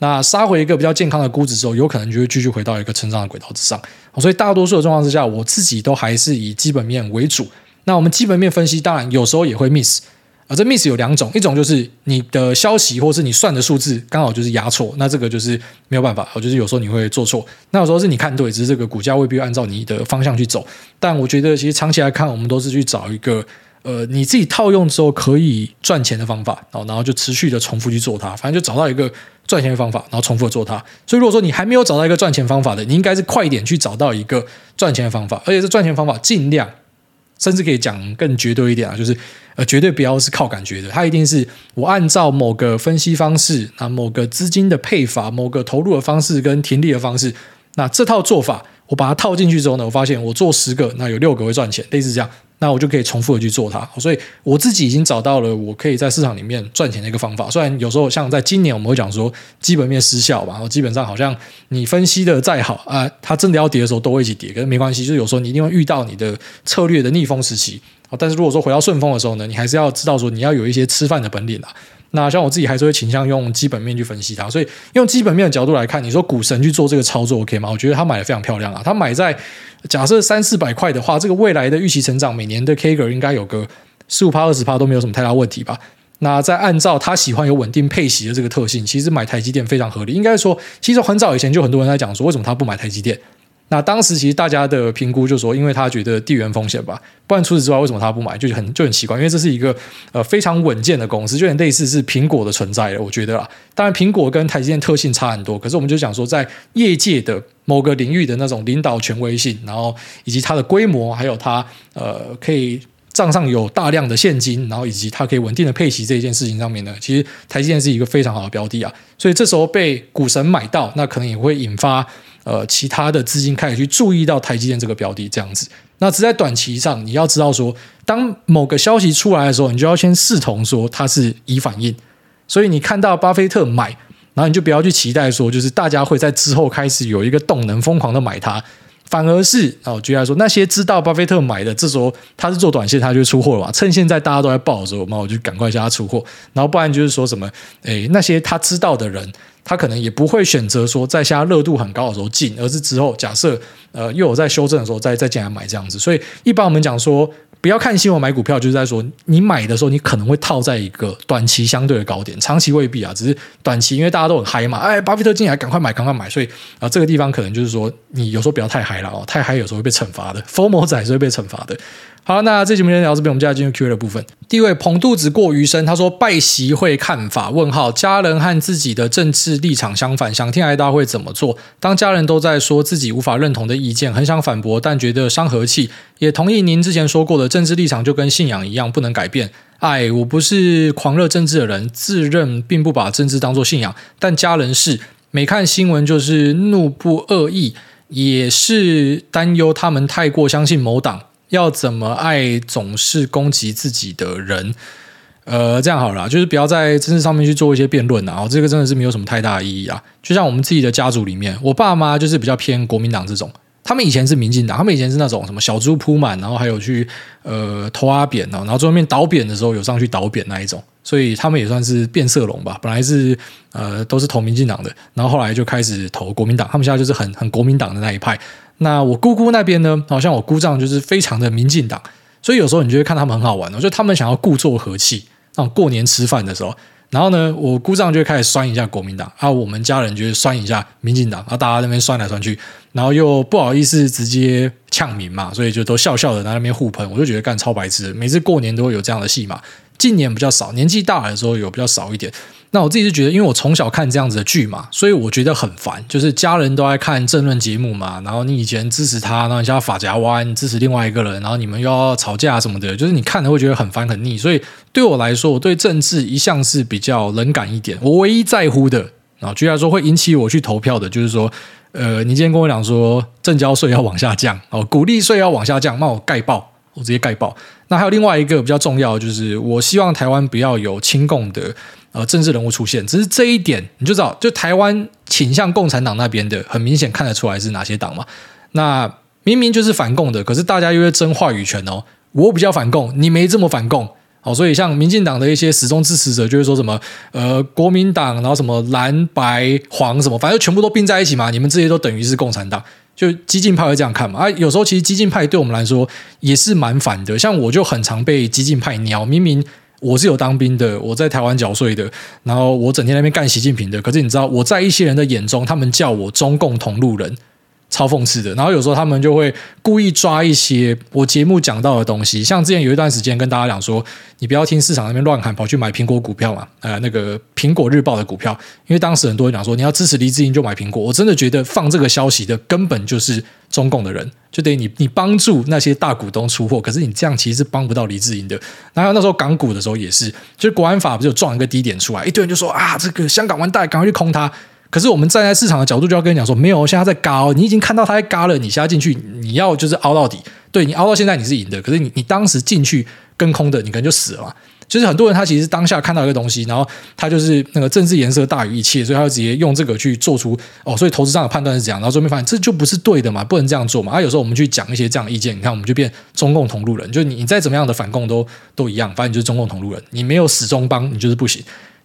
[SPEAKER 1] 那杀回一个比较健康的估值之后，有可能就会继续回到一个成长的轨道之上，所以大多数的状况之下，我自己都还是以基本面为主。那我们基本面分析，当然有时候也会 miss 啊。这 miss 有两种，一种就是你的消息或是你算的数字刚好就是压错，那这个就是没有办法。我就是有时候你会做错，那有时候是你看对，只是这个股价未必按照你的方向去走。但我觉得其实长期来看，我们都是去找一个呃你自己套用之后可以赚钱的方法，然后就持续的重复去做它，反正就找到一个赚钱的方法，然后重复做它。所以如果说你还没有找到一个赚钱方法的，你应该是快一点去找到一个赚钱的方法，而且这赚钱方法尽量。甚至可以讲更绝对一点啊，就是呃，绝对不要是靠感觉的，它一定是我按照某个分析方式，那某个资金的配法，某个投入的方式跟停利的方式，那这套做法我把它套进去之后呢，我发现我做十个，那有六个会赚钱，类似这样。那我就可以重复的去做它，所以我自己已经找到了我可以在市场里面赚钱的一个方法。虽然有时候像在今年我们会讲说基本面失效吧，基本上好像你分析的再好啊，它真的要跌的时候都会一起跌，可是没关系，就是有时候你一定会遇到你的策略的逆风时期。但是如果说回到顺风的时候呢，你还是要知道说你要有一些吃饭的本领啊。那像我自己还是会倾向用基本面去分析它，所以用基本面的角度来看，你说股神去做这个操作 OK 吗？我觉得他买的非常漂亮啊。他买在假设三四百块的话，这个未来的预期成长每年的 CAGR 应该有个十五趴二十趴都没有什么太大问题吧？那再按照他喜欢有稳定配息的这个特性，其实买台积电非常合理。应该说，其实很早以前就很多人在讲说，为什么他不买台积电？那当时其实大家的评估就是说，因为他觉得地缘风险吧，不然除此之外，为什么他不买？就很就很奇怪，因为这是一个呃非常稳健的公司，就很类似是苹果的存在了。我觉得啦，当然苹果跟台积电特性差很多，可是我们就讲说，在业界的某个领域的那种领导权威性，然后以及它的规模，还有它呃可以账上有大量的现金，然后以及它可以稳定的配息这一件事情上面呢，其实台积电是一个非常好的标的啊。所以这时候被股神买到，那可能也会引发。呃，其他的资金开始去注意到台积电这个标的，这样子。那只在短期上，你要知道说，当某个消息出来的时候，你就要先视同说它是已反应。所以你看到巴菲特买，然后你就不要去期待说，就是大家会在之后开始有一个动能疯狂的买它。反而是哦，举例来说，那些知道巴菲特买的，这时候他是做短线，他就出货了嘛。趁现在大家都在爆的时候，那我就赶快叫他出货。然后不然就是说什么，诶，那些他知道的人，他可能也不会选择说在现在热度很高的时候进，而是之后假设呃又有在修正的时候再再进来买这样子。所以一般我们讲说。不要看新闻买股票，就是在说你买的时候，你可能会套在一个短期相对的高点，长期未必啊，只是短期，因为大家都很嗨嘛，哎，巴菲特进来，赶快买，赶快买，所以啊，这个地方可能就是说，你有时候不要太嗨了哦，太嗨有时候会被惩罚的疯魔仔是会被惩罚的。好，那这节目先聊这边，我们接下来进入 Q&A 的部分。第一位捧肚子过余生，他说拜习会看法？问号，家人和自己的政治立场相反，想听艾大会怎么做？当家人都在说自己无法认同的意见，很想反驳，但觉得伤和气。也同意您之前说过的，政治立场就跟信仰一样，不能改变。哎，我不是狂热政治的人，自认并不把政治当作信仰，但家人是，每看新闻就是怒不恶意，也是担忧他们太过相信某党。要怎么爱总是攻击自己的人？呃，这样好了，就是不要在政治上面去做一些辩论啊。这个真的是没有什么太大的意义啊。就像我们自己的家族里面，我爸妈就是比较偏国民党这种，他们以前是民进党，他们以前是那种什么小猪扑满，然后还有去呃投阿扁，然后最后面倒扁的时候有上去倒扁那一种，所以他们也算是变色龙吧。本来是呃都是投民进党的，然后后来就开始投国民党，他们现在就是很很国民党的那一派。那我姑姑那边呢？好像我姑丈就是非常的民进党，所以有时候你就会看他们很好玩哦，就他们想要故作和气，那种过年吃饭的时候，然后呢，我姑丈就开始酸一下国民党，啊，我们家人就酸一下民进党，啊大家那边酸来酸去，然后又不好意思直接呛民嘛，所以就都笑笑的在那边互喷，我就觉得干超白痴，每次过年都会有这样的戏码，近年比较少，年纪大的时候有比较少一点。那我自己是觉得，因为我从小看这样子的剧嘛，所以我觉得很烦。就是家人都爱看政论节目嘛，然后你以前支持他，然后你现在发夹弯支持另外一个人，然后你们又要吵架什么的，就是你看了会觉得很烦很腻。所以对我来说，我对政治一向是比较冷感一点。我唯一在乎的，然后居然说会引起我去投票的，就是说，呃，你今天跟我讲说正交税要往下降，哦，股利税要往下降，那我盖报，我直接盖爆。那还有另外一个比较重要，就是我希望台湾不要有亲共的。呃，政治人物出现，只是这一点你就知道，就台湾倾向共产党那边的，很明显看得出来是哪些党嘛。那明明就是反共的，可是大家又在争话语权哦。我比较反共，你没这么反共，好，所以像民进党的一些始终支持者就会说什么，呃，国民党，然后什么蓝白黄什么，反正全部都并在一起嘛。你们这些都等于是共产党，就激进派会这样看嘛。啊，有时候其实激进派对我们来说也是蛮反的，像我就很常被激进派鸟，明明。我是有当兵的，我在台湾缴税的，然后我整天在那边干习近平的。可是你知道，我在一些人的眼中，他们叫我中共同路人。超讽刺的，然后有时候他们就会故意抓一些我节目讲到的东西，像之前有一段时间跟大家讲说，你不要听市场那边乱喊，跑去买苹果股票嘛，呃，那个苹果日报的股票，因为当时很多人讲说，你要支持黎智英就买苹果，我真的觉得放这个消息的根本就是中共的人，就等于你你帮助那些大股东出货，可是你这样其实是帮不到黎智英的。然后那时候港股的时候也是，就是国安法不是有撞一个低点出来，一堆人就说啊，这个香港完蛋，赶快去空它。可是我们站在市场的角度，就要跟你讲说，没有，现在在嘎，你已经看到它在嘎了，你现在进去，你要就是凹到底，对，你凹到现在你是赢的，可是你你当时进去跟空的，你可能就死了。就是很多人他其实当下看到一个东西，然后他就是那个政治颜色大于一切，所以他就直接用这个去做出哦，所以投资上的判断是这样，然后最后面发现这就不是对的嘛，不能这样做嘛。啊，有时候我们去讲一些这样的意见，你看我们就变中共同路人，就你你再怎么样的反共都都一样，反正你就是中共同路人，你没有始终帮，你就是不行。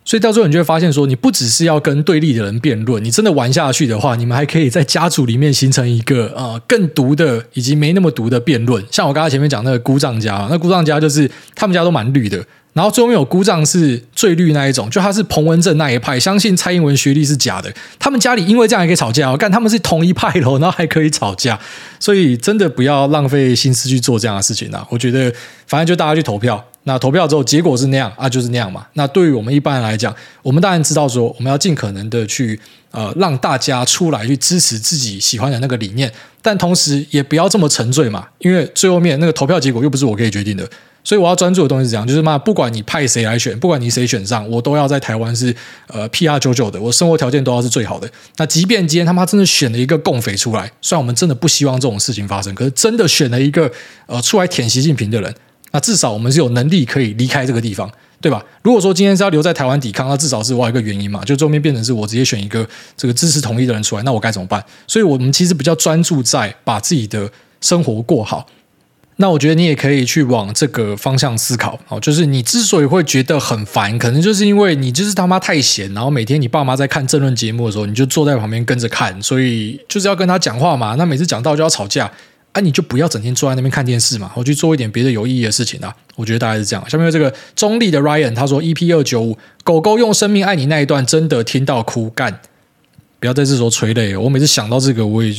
[SPEAKER 1] 所以到最后，你就会发现说，你不只是要跟对立的人辩论，你真的玩下去的话，你们还可以在家族里面形成一个呃更毒的以及没那么毒的辩论。像我刚才前面讲那个姑丈家，那姑丈家就是他们家都蛮绿的，然后最后面有姑丈是最绿那一种，就他是彭文正那一派，相信蔡英文学历是假的。他们家里因为这样也可以吵架，我干他们是同一派的，然后还可以吵架，所以真的不要浪费心思去做这样的事情啊！我觉得反正就大家去投票。那投票之后结果是那样啊，就是那样嘛。那对于我们一般人来讲，我们当然知道说，我们要尽可能的去呃让大家出来去支持自己喜欢的那个理念，但同时也不要这么沉醉嘛，因为最后面那个投票结果又不是我可以决定的。所以我要专注的东西是这样，就是嘛，不管你派谁来选，不管你谁选上，我都要在台湾是呃 PR 九九的，我生活条件都要是最好的。那即便今天他妈真的选了一个共匪出来，虽然我们真的不希望这种事情发生，可是真的选了一个呃出来舔习近平的人。那至少我们是有能力可以离开这个地方，对吧？如果说今天是要留在台湾抵抗，那至少是我有一个原因嘛，就最后面变成是我直接选一个这个支持统一的人出来，那我该怎么办？所以我们其实比较专注在把自己的生活过好。那我觉得你也可以去往这个方向思考哦，就是你之所以会觉得很烦，可能就是因为你就是他妈太闲，然后每天你爸妈在看政论节目的时候，你就坐在旁边跟着看，所以就是要跟他讲话嘛。那每次讲到就要吵架，啊，你就不要整天坐在那边看电视嘛，我去做一点别的有意义的事情啊。我觉得大概是这样。下面这个中立的 Ryan 他说：“EP 二九五，狗狗用生命爱你那一段真的听到哭干，不要在这时候催泪。我每次想到这个，我也。”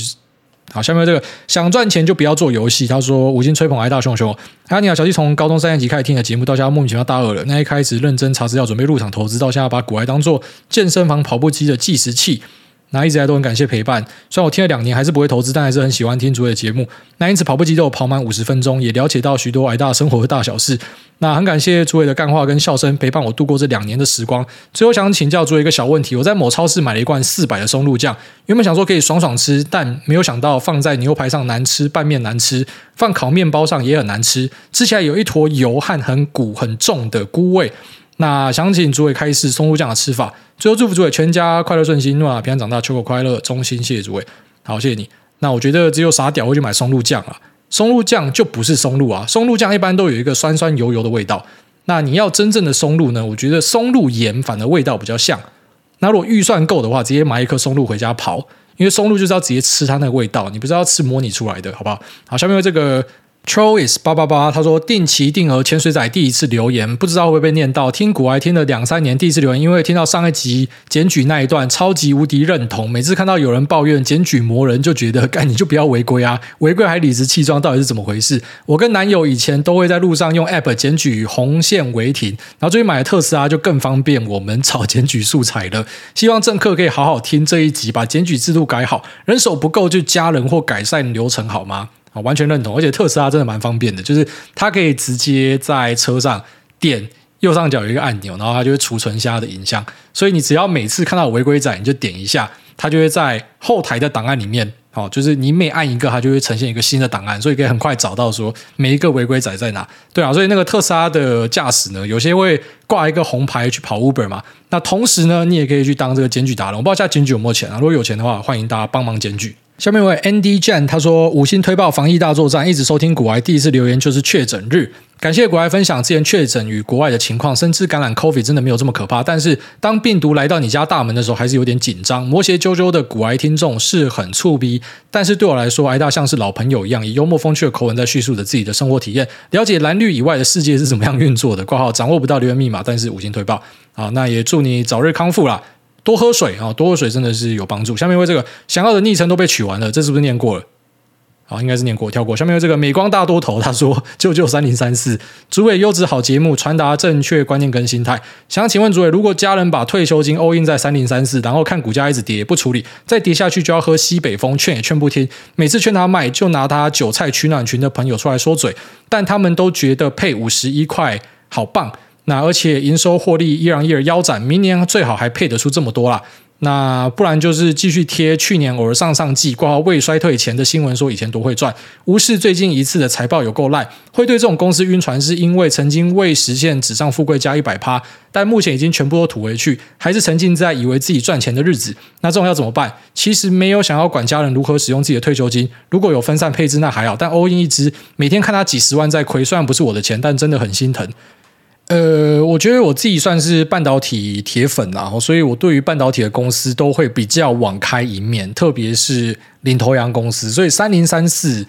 [SPEAKER 1] 好，下面这个想赚钱就不要做游戏。他说五星吹捧爱大熊熊。他，你好，小弟从高中三年级开始听的节目，到现在莫名其妙大二了。那一开始认真查资料准备入场投资，到现在把股癌当做健身房跑步机的计时器。那一直来都很感谢陪伴，虽然我听了两年还是不会投资，但还是很喜欢听主委的节目。那因此跑步机都有跑满五十分钟，也了解到许多矮大生活的大小事。那很感谢主委的干话跟笑声陪伴我度过这两年的时光。最后想请教主委一个小问题：我在某超市买了一罐四百的松露酱，原本想说可以爽爽吃，但没有想到放在牛排上难吃，拌面难吃，放烤面包上也很难吃，吃起来有一坨油和很苦很重的菇味。那想请主委开示松露酱的吃法。最后祝福主委全家快乐顺心，诺平安长大，秋口快乐，衷心谢谢主委。好，谢谢你。那我觉得只有傻屌会去买松露酱啊，松露酱就不是松露啊，松露酱一般都有一个酸酸油油的味道。那你要真正的松露呢？我觉得松露盐反而味道比较像。那如果预算够的话，直接买一颗松露回家刨，因为松露就是要直接吃它那个味道，你不是要吃模拟出来的，好不好？好，下面这个。Troyes 八八八，他说定期定额潜水仔第一次留言，不知道会不会被念到。听股癌听了两三年，第一次留言，因为听到上一集检举那一段，超级无敌认同。每次看到有人抱怨检举魔人，就觉得干你就不要违规啊，违规还理直气壮，到底是怎么回事？我跟男友以前都会在路上用 App 检举红线违停，然后最近买了特斯拉，就更方便我们找检举素材了。希望政客可以好好听这一集，把检举制度改好，人手不够就加人或改善流程好吗？啊，完全认同，而且特斯拉真的蛮方便的，就是它可以直接在车上点右上角有一个按钮，然后它就会储存下的影像，所以你只要每次看到违规仔，你就点一下，它就会在后台的档案里面，哦，就是你每按一个，它就会呈现一个新的档案，所以可以很快找到说每一个违规仔在哪。对啊，所以那个特斯拉的驾驶呢，有些会挂一个红牌去跑 Uber 嘛，那同时呢，你也可以去当这个检举达人。我不知道现在检举有没有钱啊？如果有钱的话，欢迎大家帮忙检举。下面一位 Andy Jan 他说五星推爆防疫大作战，一直收听古癌，第一次留言就是确诊日，感谢古癌分享之前确诊与国外的情况，深知感染 COVID 真的没有这么可怕，但是当病毒来到你家大门的时候，还是有点紧张。摩羯啾啾的古癌听众是很触逼，但是对我来说，癌大像是老朋友一样，以幽默风趣的口吻在叙述着自己的生活体验，了解蓝绿以外的世界是怎么样运作的。挂号掌握不到留言密码，但是五星推爆好，那也祝你早日康复啦。多喝水啊，多喝水真的是有帮助。下面为这个想要的昵称都被取完了，这是不是念过了？好，应该是念过，跳过。下面为这个美光大多头，他说：“ 救救三零三四，主委优质好节目，传达正确观念跟心态。想请问主委，如果家人把退休金 all in 在三零三四，然后看股价一直跌不处理，再跌下去就要喝西北风，劝也劝不听。每次劝他卖，就拿他韭菜取暖群的朋友出来说嘴，但他们都觉得配五十一块好棒。”那而且营收获利一样一而腰斩，明年最好还配得出这么多啦。那不然就是继续贴去年偶尔上上季挂号未衰退前的新闻，说以前多会赚，无视最近一次的财报有够烂。会对这种公司晕船，是因为曾经未实现纸上富贵加一百趴，但目前已经全部都吐回去，还是沉浸在以为自己赚钱的日子。那这种要怎么办？其实没有想要管家人如何使用自己的退休金，如果有分散配置那还好，但 all in 一支，每天看他几十万在亏，虽然不是我的钱，但真的很心疼。呃，我觉得我自己算是半导体铁粉啦，所以我对于半导体的公司都会比较网开一面，特别是领头羊公司。所以三零三四，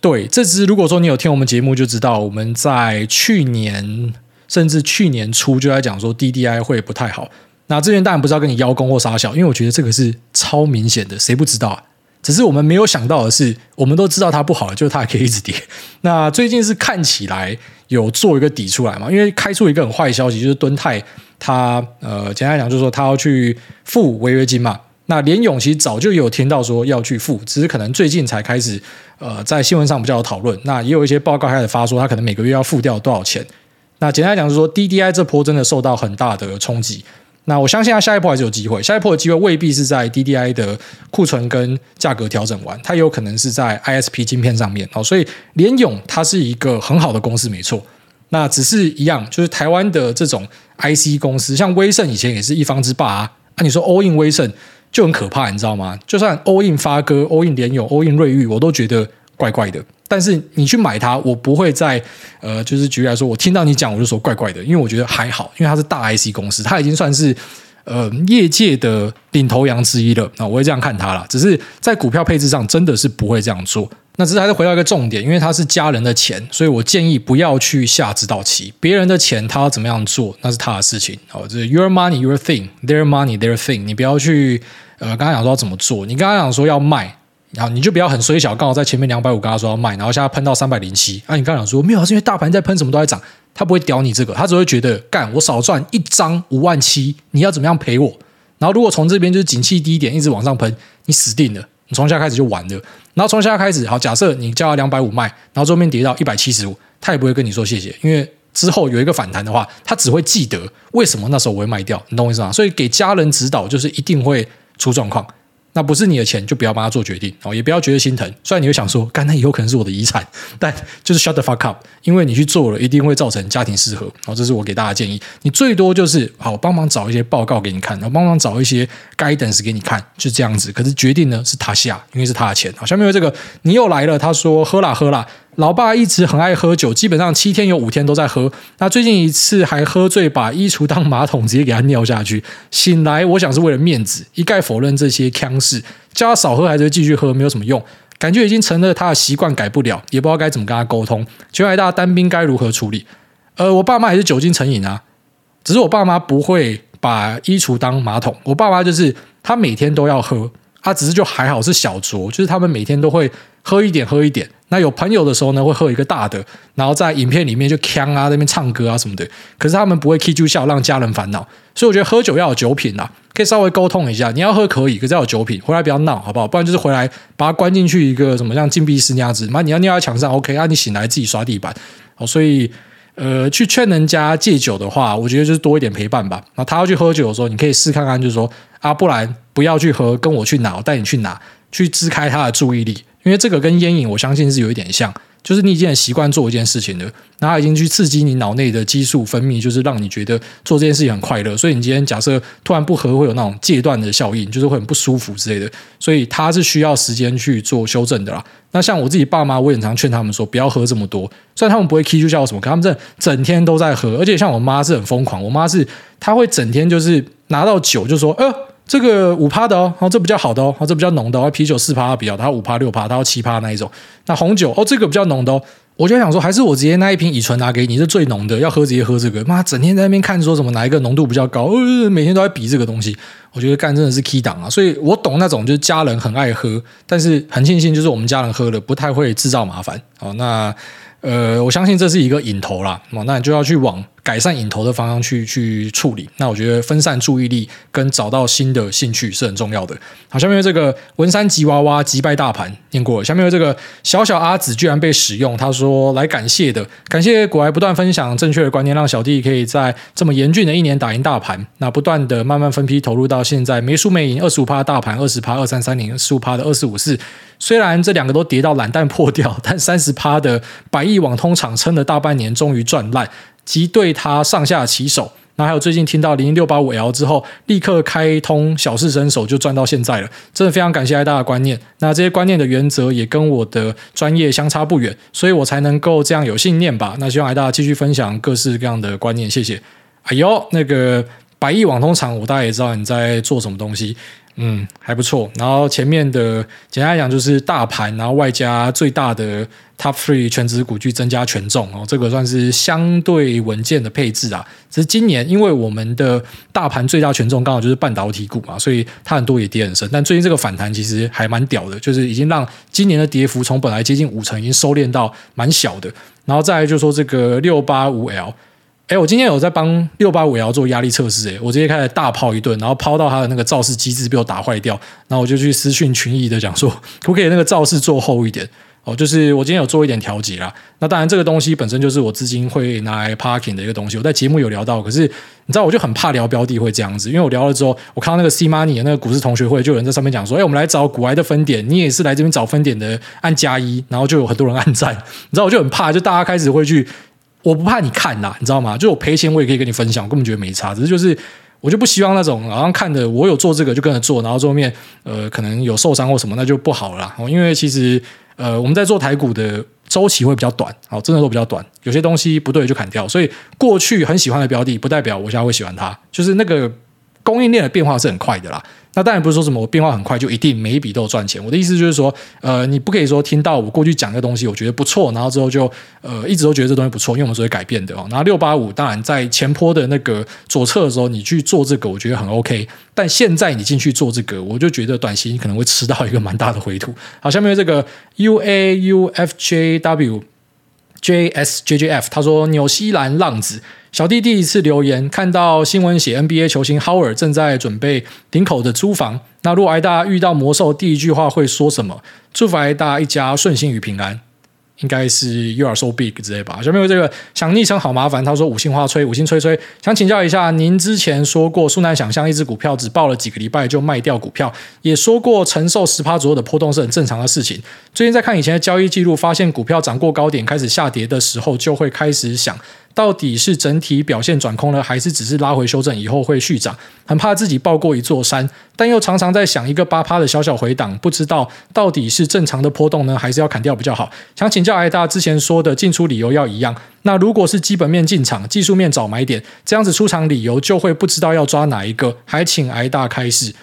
[SPEAKER 1] 对，这支如果说你有听我们节目就知道，我们在去年甚至去年初就在讲说 DDI 会不太好。那之前当然不知道跟你邀功或杀小，因为我觉得这个是超明显的，谁不知道啊？只是我们没有想到的是，我们都知道它不好，就是它可以一直跌。那最近是看起来有做一个底出来嘛？因为开出一个很坏消息，就是敦泰它呃，简单来讲就是说它要去付违约金嘛。那联咏其实早就有听到说要去付，只是可能最近才开始呃在新闻上比较有讨论。那也有一些报告开始发说，它可能每个月要付掉多少钱。那简单来讲就是说，DDI 这波真的受到很大的冲击。那我相信它下一波还是有机会，下一波的机会未必是在 DDI 的库存跟价格调整完，它有可能是在 ISP 晶片上面哦。所以联咏它是一个很好的公司，没错。那只是一样，就是台湾的这种 IC 公司，像威盛以前也是一方之霸啊。啊，你说 all in 威盛就很可怕，你知道吗？就算 all in 发哥、all in 联咏、all in 瑞昱，我都觉得怪怪的。但是你去买它，我不会再呃，就是举例来说，我听到你讲我就说怪怪的，因为我觉得还好，因为它是大 IC 公司，它已经算是呃业界的领头羊之一了。那我会这样看它啦，只是在股票配置上真的是不会这样做。那只是还是回到一个重点，因为他是家人的钱，所以我建议不要去下指导棋。别人的钱他要怎么样做，那是他的事情。好，这是 your money, your thing, their money, their thing。你不要去呃，刚刚讲说要怎么做，你刚刚讲说要卖，然后你就不要很衰小，刚好在前面两百五跟他说要卖，然后现在喷到三百零七。那，你刚讲说没有，是因为大盘在喷，什么都在涨，他不会屌你这个，他只会觉得干我少赚一张五万七，你要怎么样赔我？然后如果从这边就是景气低点一直往上喷，你死定了。你从现在开始就完了，然后从现在开始，好，假设你叫他两百五卖，然后最后面跌到一百七十五，他也不会跟你说谢谢，因为之后有一个反弹的话，他只会记得为什么那时候我会卖掉，你懂我意思吗？所以给家人指导就是一定会出状况。那不是你的钱，就不要帮他做决定哦，也不要觉得心疼。虽然你会想说，干，那以后可能是我的遗产，但就是 shut the fuck up，因为你去做了，一定会造成家庭失和。哦，这是我给大家建议。你最多就是好，帮忙找一些报告给你看，然后帮忙找一些 guidance 给你看，就这样子。可是决定呢是他下，因为是他的钱。好，下面有这个，你又来了。他说喝啦喝啦。老爸一直很爱喝酒，基本上七天有五天都在喝。那最近一次还喝醉，把衣橱当马桶，直接给他尿下去。醒来，我想是为了面子，一概否认这些腔事。叫他少喝，还是继续喝，没有什么用。感觉已经成了他的习惯，改不了，也不知道该怎么跟他沟通。请问大家单兵该如何处理？呃，我爸妈也是酒精成瘾啊，只是我爸妈不会把衣橱当马桶。我爸妈就是他每天都要喝，他只是就还好是小酌，就是他们每天都会喝一点，喝一点。那有朋友的时候呢，会喝一个大的，然后在影片里面就锵啊，那边唱歌啊什么的。可是他们不会 keep 住笑，让家人烦恼。所以我觉得喝酒要有酒品啦，可以稍微沟通一下。你要喝可以，可是要有酒品，回来不要闹，好不好？不然就是回来把他关进去一个什么像禁闭室那样子。那你要尿在墙上，OK？啊，你醒来自己刷地板。好，所以呃，去劝人家戒酒的话，我觉得就是多一点陪伴吧。那他要去喝酒的时候，你可以试看看，就是说啊，不然不要去喝，跟我去拿，我带你去拿，去支开他的注意力。因为这个跟烟瘾，我相信是有一点像，就是你已经很习惯做一件事情了，然后已经去刺激你脑内的激素分泌，就是让你觉得做这件事情很快乐。所以你今天假设突然不喝，会有那种戒断的效应，就是会很不舒服之类的。所以它是需要时间去做修正的啦。那像我自己爸妈，我也常劝他们说不要喝这么多。虽然他们不会 K 就叫我什么，可他们这整天都在喝，而且像我妈是很疯狂，我妈是她会整天就是拿到酒就说，呃。这个五趴的哦，这比较好的哦，这比较浓的哦，啤酒四趴比较，它五趴六趴，它要七趴那一种。那红酒哦，这个比较浓的哦，我就想说，还是我直接那一瓶乙醇拿给你，是最浓的，要喝直接喝这个。妈，整天在那边看说什么哪一个浓度比较高，呃，每天都在比这个东西，我觉得干真的是 key 档啊。所以我懂那种就是家人很爱喝，但是很庆幸就是我们家人喝了不太会制造麻烦。好，那。呃，我相信这是一个瘾头啦，那你就要去往改善瘾头的方向去去处理。那我觉得分散注意力跟找到新的兴趣是很重要的。好，下面有这个文山吉娃娃击败大盘念过。下面有这个小小阿紫居然被使用，他说来感谢的，感谢股癌不断分享正确的观念，让小弟可以在这么严峻的一年打赢大盘。那不断的慢慢分批投入到现在没输没赢，二十五趴大盘，二十趴二三三零，十五趴的二四五四。虽然这两个都跌到懒蛋破掉，但三十趴的百亿网通厂撑了大半年，终于赚烂，即对他上下其手。那还有最近听到零零六八五 L 之后，立刻开通小试身手，就赚到现在了。真的非常感谢大的观念。那这些观念的原则也跟我的专业相差不远，所以我才能够这样有信念吧。那希望大家继续分享各式各样的观念，谢谢。哎呦，那个百亿网通厂，我大概也知道你在做什么东西。嗯，还不错。然后前面的简单来讲就是大盘，然后外加最大的 Top Three 全值股去增加权重哦，这个算是相对稳健的配置啊。只是今年因为我们的大盘最大权重刚好就是半导体股嘛，所以它很多也跌很深。但最近这个反弹其实还蛮屌的，就是已经让今年的跌幅从本来接近五成，已经收敛到蛮小的。然后再来就说这个六八五 L。哎，我今天有在帮六八五幺做压力测试，哎，我直接开始大抛一顿，然后抛到它的那个造势机制被我打坏掉，然后我就去私讯群益的讲说，可不可以那个造势做厚一点？哦，就是我今天有做一点调节啦。那当然这个东西本身就是我资金会拿来 parking 的一个东西，我在节目有聊到，可是你知道我就很怕聊标的会这样子，因为我聊了之后，我看到那个 C Money 那个股市同学会就有人在上面讲说，哎，我们来找股癌的分点，你也是来这边找分点的，按加一，然后就有很多人按赞，你知道我就很怕，就大家开始会去。我不怕你看呐，你知道吗？就我赔钱我也可以跟你分享，我根本觉得没差，只是就是我就不希望那种好像看着我有做这个就跟着做，然后最后面呃可能有受伤或什么那就不好了啦。因为其实呃我们在做台股的周期会比较短，好，真的都比较短，有些东西不对就砍掉。所以过去很喜欢的标的，不代表我现在会喜欢它，就是那个供应链的变化是很快的啦。那当然不是说什么我变化很快就一定每一笔都有赚钱。我的意思就是说，呃，你不可以说听到我过去讲的东西，我觉得不错，然后之后就呃一直都觉得这东西不错，因为我们是会改变的哦。然后六八五当然在前波的那个左侧的时候，你去做这个，我觉得很 OK。但现在你进去做这个，我就觉得短期你可能会吃到一个蛮大的回吐。好，下面这个 U A U F J W J S J J F，他说纽西兰浪子。小弟第一次留言，看到新闻写 NBA 球星 Howard 正在准备顶口的租房。那如果挨大遇到魔兽，第一句话会说什么？祝福挨大一家顺心与平安。应该是 You are so big 之类吧。下面有这个想昵称好麻烦，他说五星花吹，五星吹吹，想请教一下，您之前说过，苏难想象一只股票只抱了几个礼拜就卖掉股票，也说过承受十趴左右的波动是很正常的事情。最近在看以前的交易记录，发现股票涨过高点开始下跌的时候，就会开始想。到底是整体表现转空了，还是只是拉回修正以后会续涨？很怕自己爆过一座山，但又常常在想一个八趴的小小回档，不知道到底是正常的波动呢，还是要砍掉比较好？想请教艾大之前说的进出理由要一样。那如果是基本面进场，技术面找买点，这样子出场理由就会不知道要抓哪一个。还请艾大开示。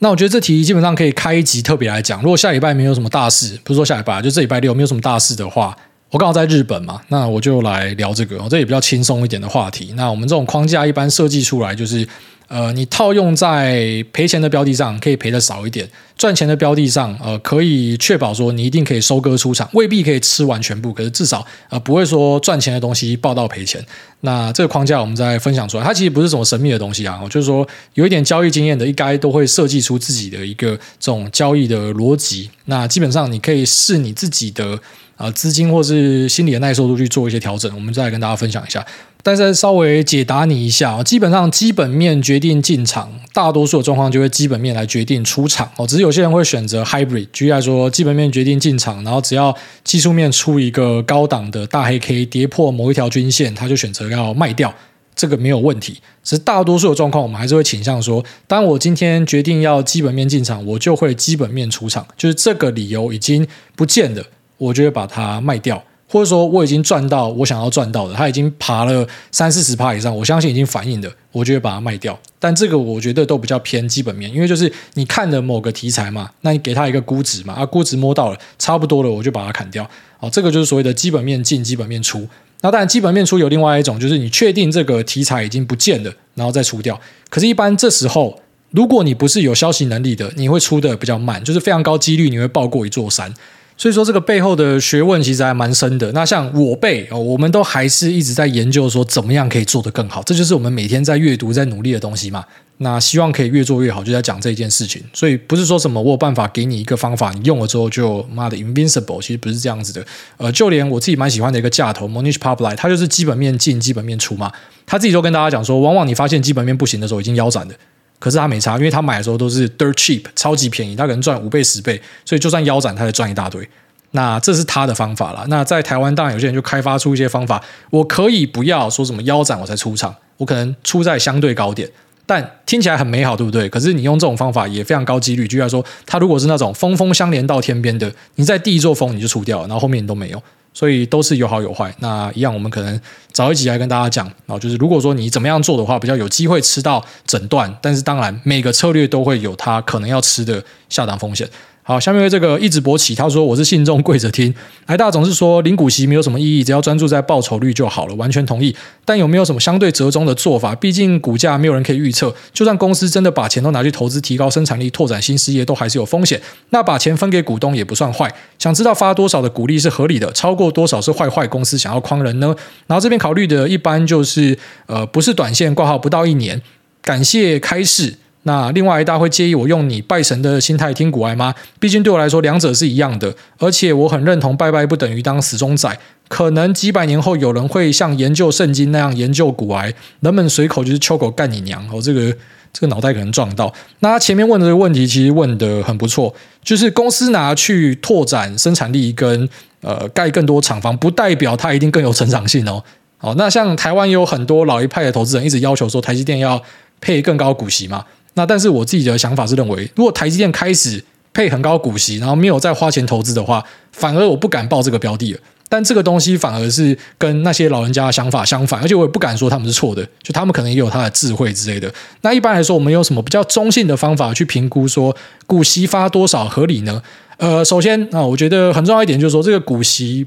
[SPEAKER 1] 那我觉得这题基本上可以开一集特别来讲。如果下礼拜没有什么大事，不是说下礼拜，就这礼拜六没有什么大事的话。我刚好在日本嘛，那我就来聊这个，这也比较轻松一点的话题。那我们这种框架一般设计出来就是，呃，你套用在赔钱的标的上，可以赔的少一点；赚钱的标的上，呃，可以确保说你一定可以收割出场，未必可以吃完全部，可是至少呃不会说赚钱的东西报到赔钱。那这个框架我们再分享出来，它其实不是什么神秘的东西啊，就是说有一点交易经验的，应该都会设计出自己的一个这种交易的逻辑。那基本上你可以试你自己的。啊，资金或是心理的耐受度去做一些调整，我们再来跟大家分享一下。但是稍微解答你一下，基本上基本面决定进场，大多数的状况就会基本面来决定出场哦。只是有些人会选择 hybrid，举例来说，基本面决定进场，然后只要技术面出一个高档的大黑 K 跌破某一条均线，他就选择要卖掉，这个没有问题。只是大多数的状况，我们还是会倾向说，当我今天决定要基本面进场，我就会基本面出场，就是这个理由已经不见了。我就会把它卖掉，或者说我已经赚到我想要赚到的，它已经爬了三四十趴以上，我相信已经反映的，我就会把它卖掉。但这个我觉得都比较偏基本面，因为就是你看的某个题材嘛，那你给它一个估值嘛，啊估值摸到了差不多了，我就把它砍掉。好，这个就是所谓的基本面进，基本面出。那当然基本面出有另外一种，就是你确定这个题材已经不见了，然后再出掉。可是，一般这时候如果你不是有消息能力的，你会出的比较慢，就是非常高几率你会爆过一座山。所以说这个背后的学问其实还蛮深的。那像我辈哦，我们都还是一直在研究说怎么样可以做得更好，这就是我们每天在阅读、在努力的东西嘛。那希望可以越做越好，就在讲这件事情。所以不是说什么我有办法给你一个方法，你用了之后就妈的 invincible，其实不是这样子的。呃，就连我自己蛮喜欢的一个价头 Monish Pablo，他就是基本面进、基本面出嘛。他自己都跟大家讲说，往往你发现基本面不行的时候，已经腰斩了。可是他没差，因为他买的时候都是 dirt cheap，超级便宜，他可能赚五倍、十倍，所以就算腰斩，他也赚一大堆。那这是他的方法了。那在台湾，当然有些人就开发出一些方法，我可以不要说什么腰斩我才出场，我可能出在相对高点，但听起来很美好，对不对？可是你用这种方法也非常高几率，就像说，他如果是那种峰峰相连到天边的，你在第一座峰你就出掉了，然后后面你都没有，所以都是有好有坏。那一样，我们可能早一集来跟大家讲，啊就是如果说你怎么样做的话，比较有机会吃到整段，但是当然每个策略都会有它可能要吃的下档风险。好，下面这个一直勃起，他说我是信众跪着听，挨大总是说领股息没有什么意义，只要专注在报酬率就好了，完全同意。但有没有什么相对折中的做法？毕竟股价没有人可以预测，就算公司真的把钱都拿去投资，提高生产力，拓展新事业，都还是有风险。那把钱分给股东也不算坏。想知道发多少的股利是合理的，超过多少是坏坏公司想要诓人呢？然后这边考虑的一般就是，呃，不是短线挂号不到一年。感谢开市。那另外一，大会介意我用你拜神的心态听古埃吗？毕竟对我来说，两者是一样的。而且我很认同，拜拜不等于当死忠仔。可能几百年后，有人会像研究圣经那样研究古埃，人们随口就是秋狗干你娘哦！这个这个脑袋可能撞到。那他前面问的这个问题，其实问得很不错，就是公司拿去拓展生产力跟呃盖更多厂房，不代表它一定更有成长性哦。哦，那像台湾有很多老一派的投资人一直要求说台积电要配更高股息嘛。那但是我自己的想法是认为，如果台积电开始配很高股息，然后没有再花钱投资的话，反而我不敢报这个标的了。但这个东西反而是跟那些老人家的想法相反，而且我也不敢说他们是错的，就他们可能也有他的智慧之类的。那一般来说，我们有什么比较中性的方法去评估说股息发多少合理呢？呃，首先啊，我觉得很重要一点就是说，这个股息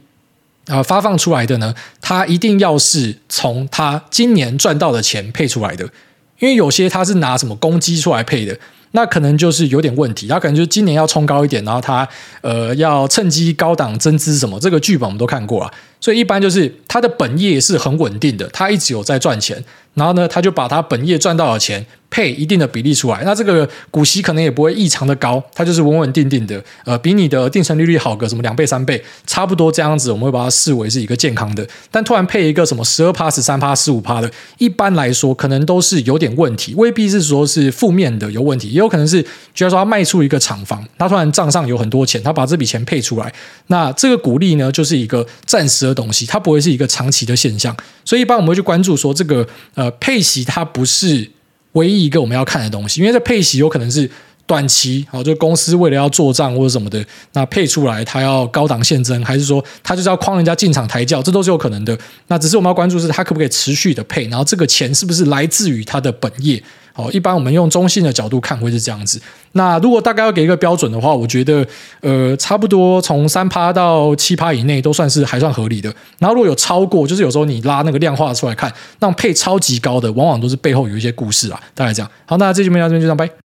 [SPEAKER 1] 啊发放出来的呢，它一定要是从他今年赚到的钱配出来的，因为有些他是拿什么公积出来配的。那可能就是有点问题，他可能就是今年要冲高一点，然后他呃要趁机高档增资什么，这个剧本我们都看过啊，所以一般就是他的本业是很稳定的，他一直有在赚钱，然后呢他就把他本业赚到的钱。配一定的比例出来，那这个股息可能也不会异常的高，它就是稳稳定定的，呃，比你的定存利率好个什么两倍三倍，差不多这样子，我们会把它视为是一个健康的。但突然配一个什么十二趴、十三趴、十五趴的，一般来说可能都是有点问题，未必是说是负面的有问题，也有可能是，觉得说他卖出一个厂房，他突然账上有很多钱，他把这笔钱配出来，那这个股利呢就是一个暂时的东西，它不会是一个长期的现象，所以一般我们会去关注说这个呃配息它不是。唯一一个我们要看的东西，因为这配息有可能是短期，好，就公司为了要做账或者什么的，那配出来它要高档现增，还是说它就是要诓人家进场抬轿，这都是有可能的。那只是我们要关注是它可不可以持续的配，然后这个钱是不是来自于它的本业。好，一般我们用中性的角度看会是这样子。那如果大概要给一个标准的话，我觉得呃，差不多从三趴到七趴以内都算是还算合理的。然后如果有超过，就是有时候你拉那个量化出来看，那种配超级高的，往往都是背后有一些故事啊。大概这样。好，那这期节目到这边就这样，拜。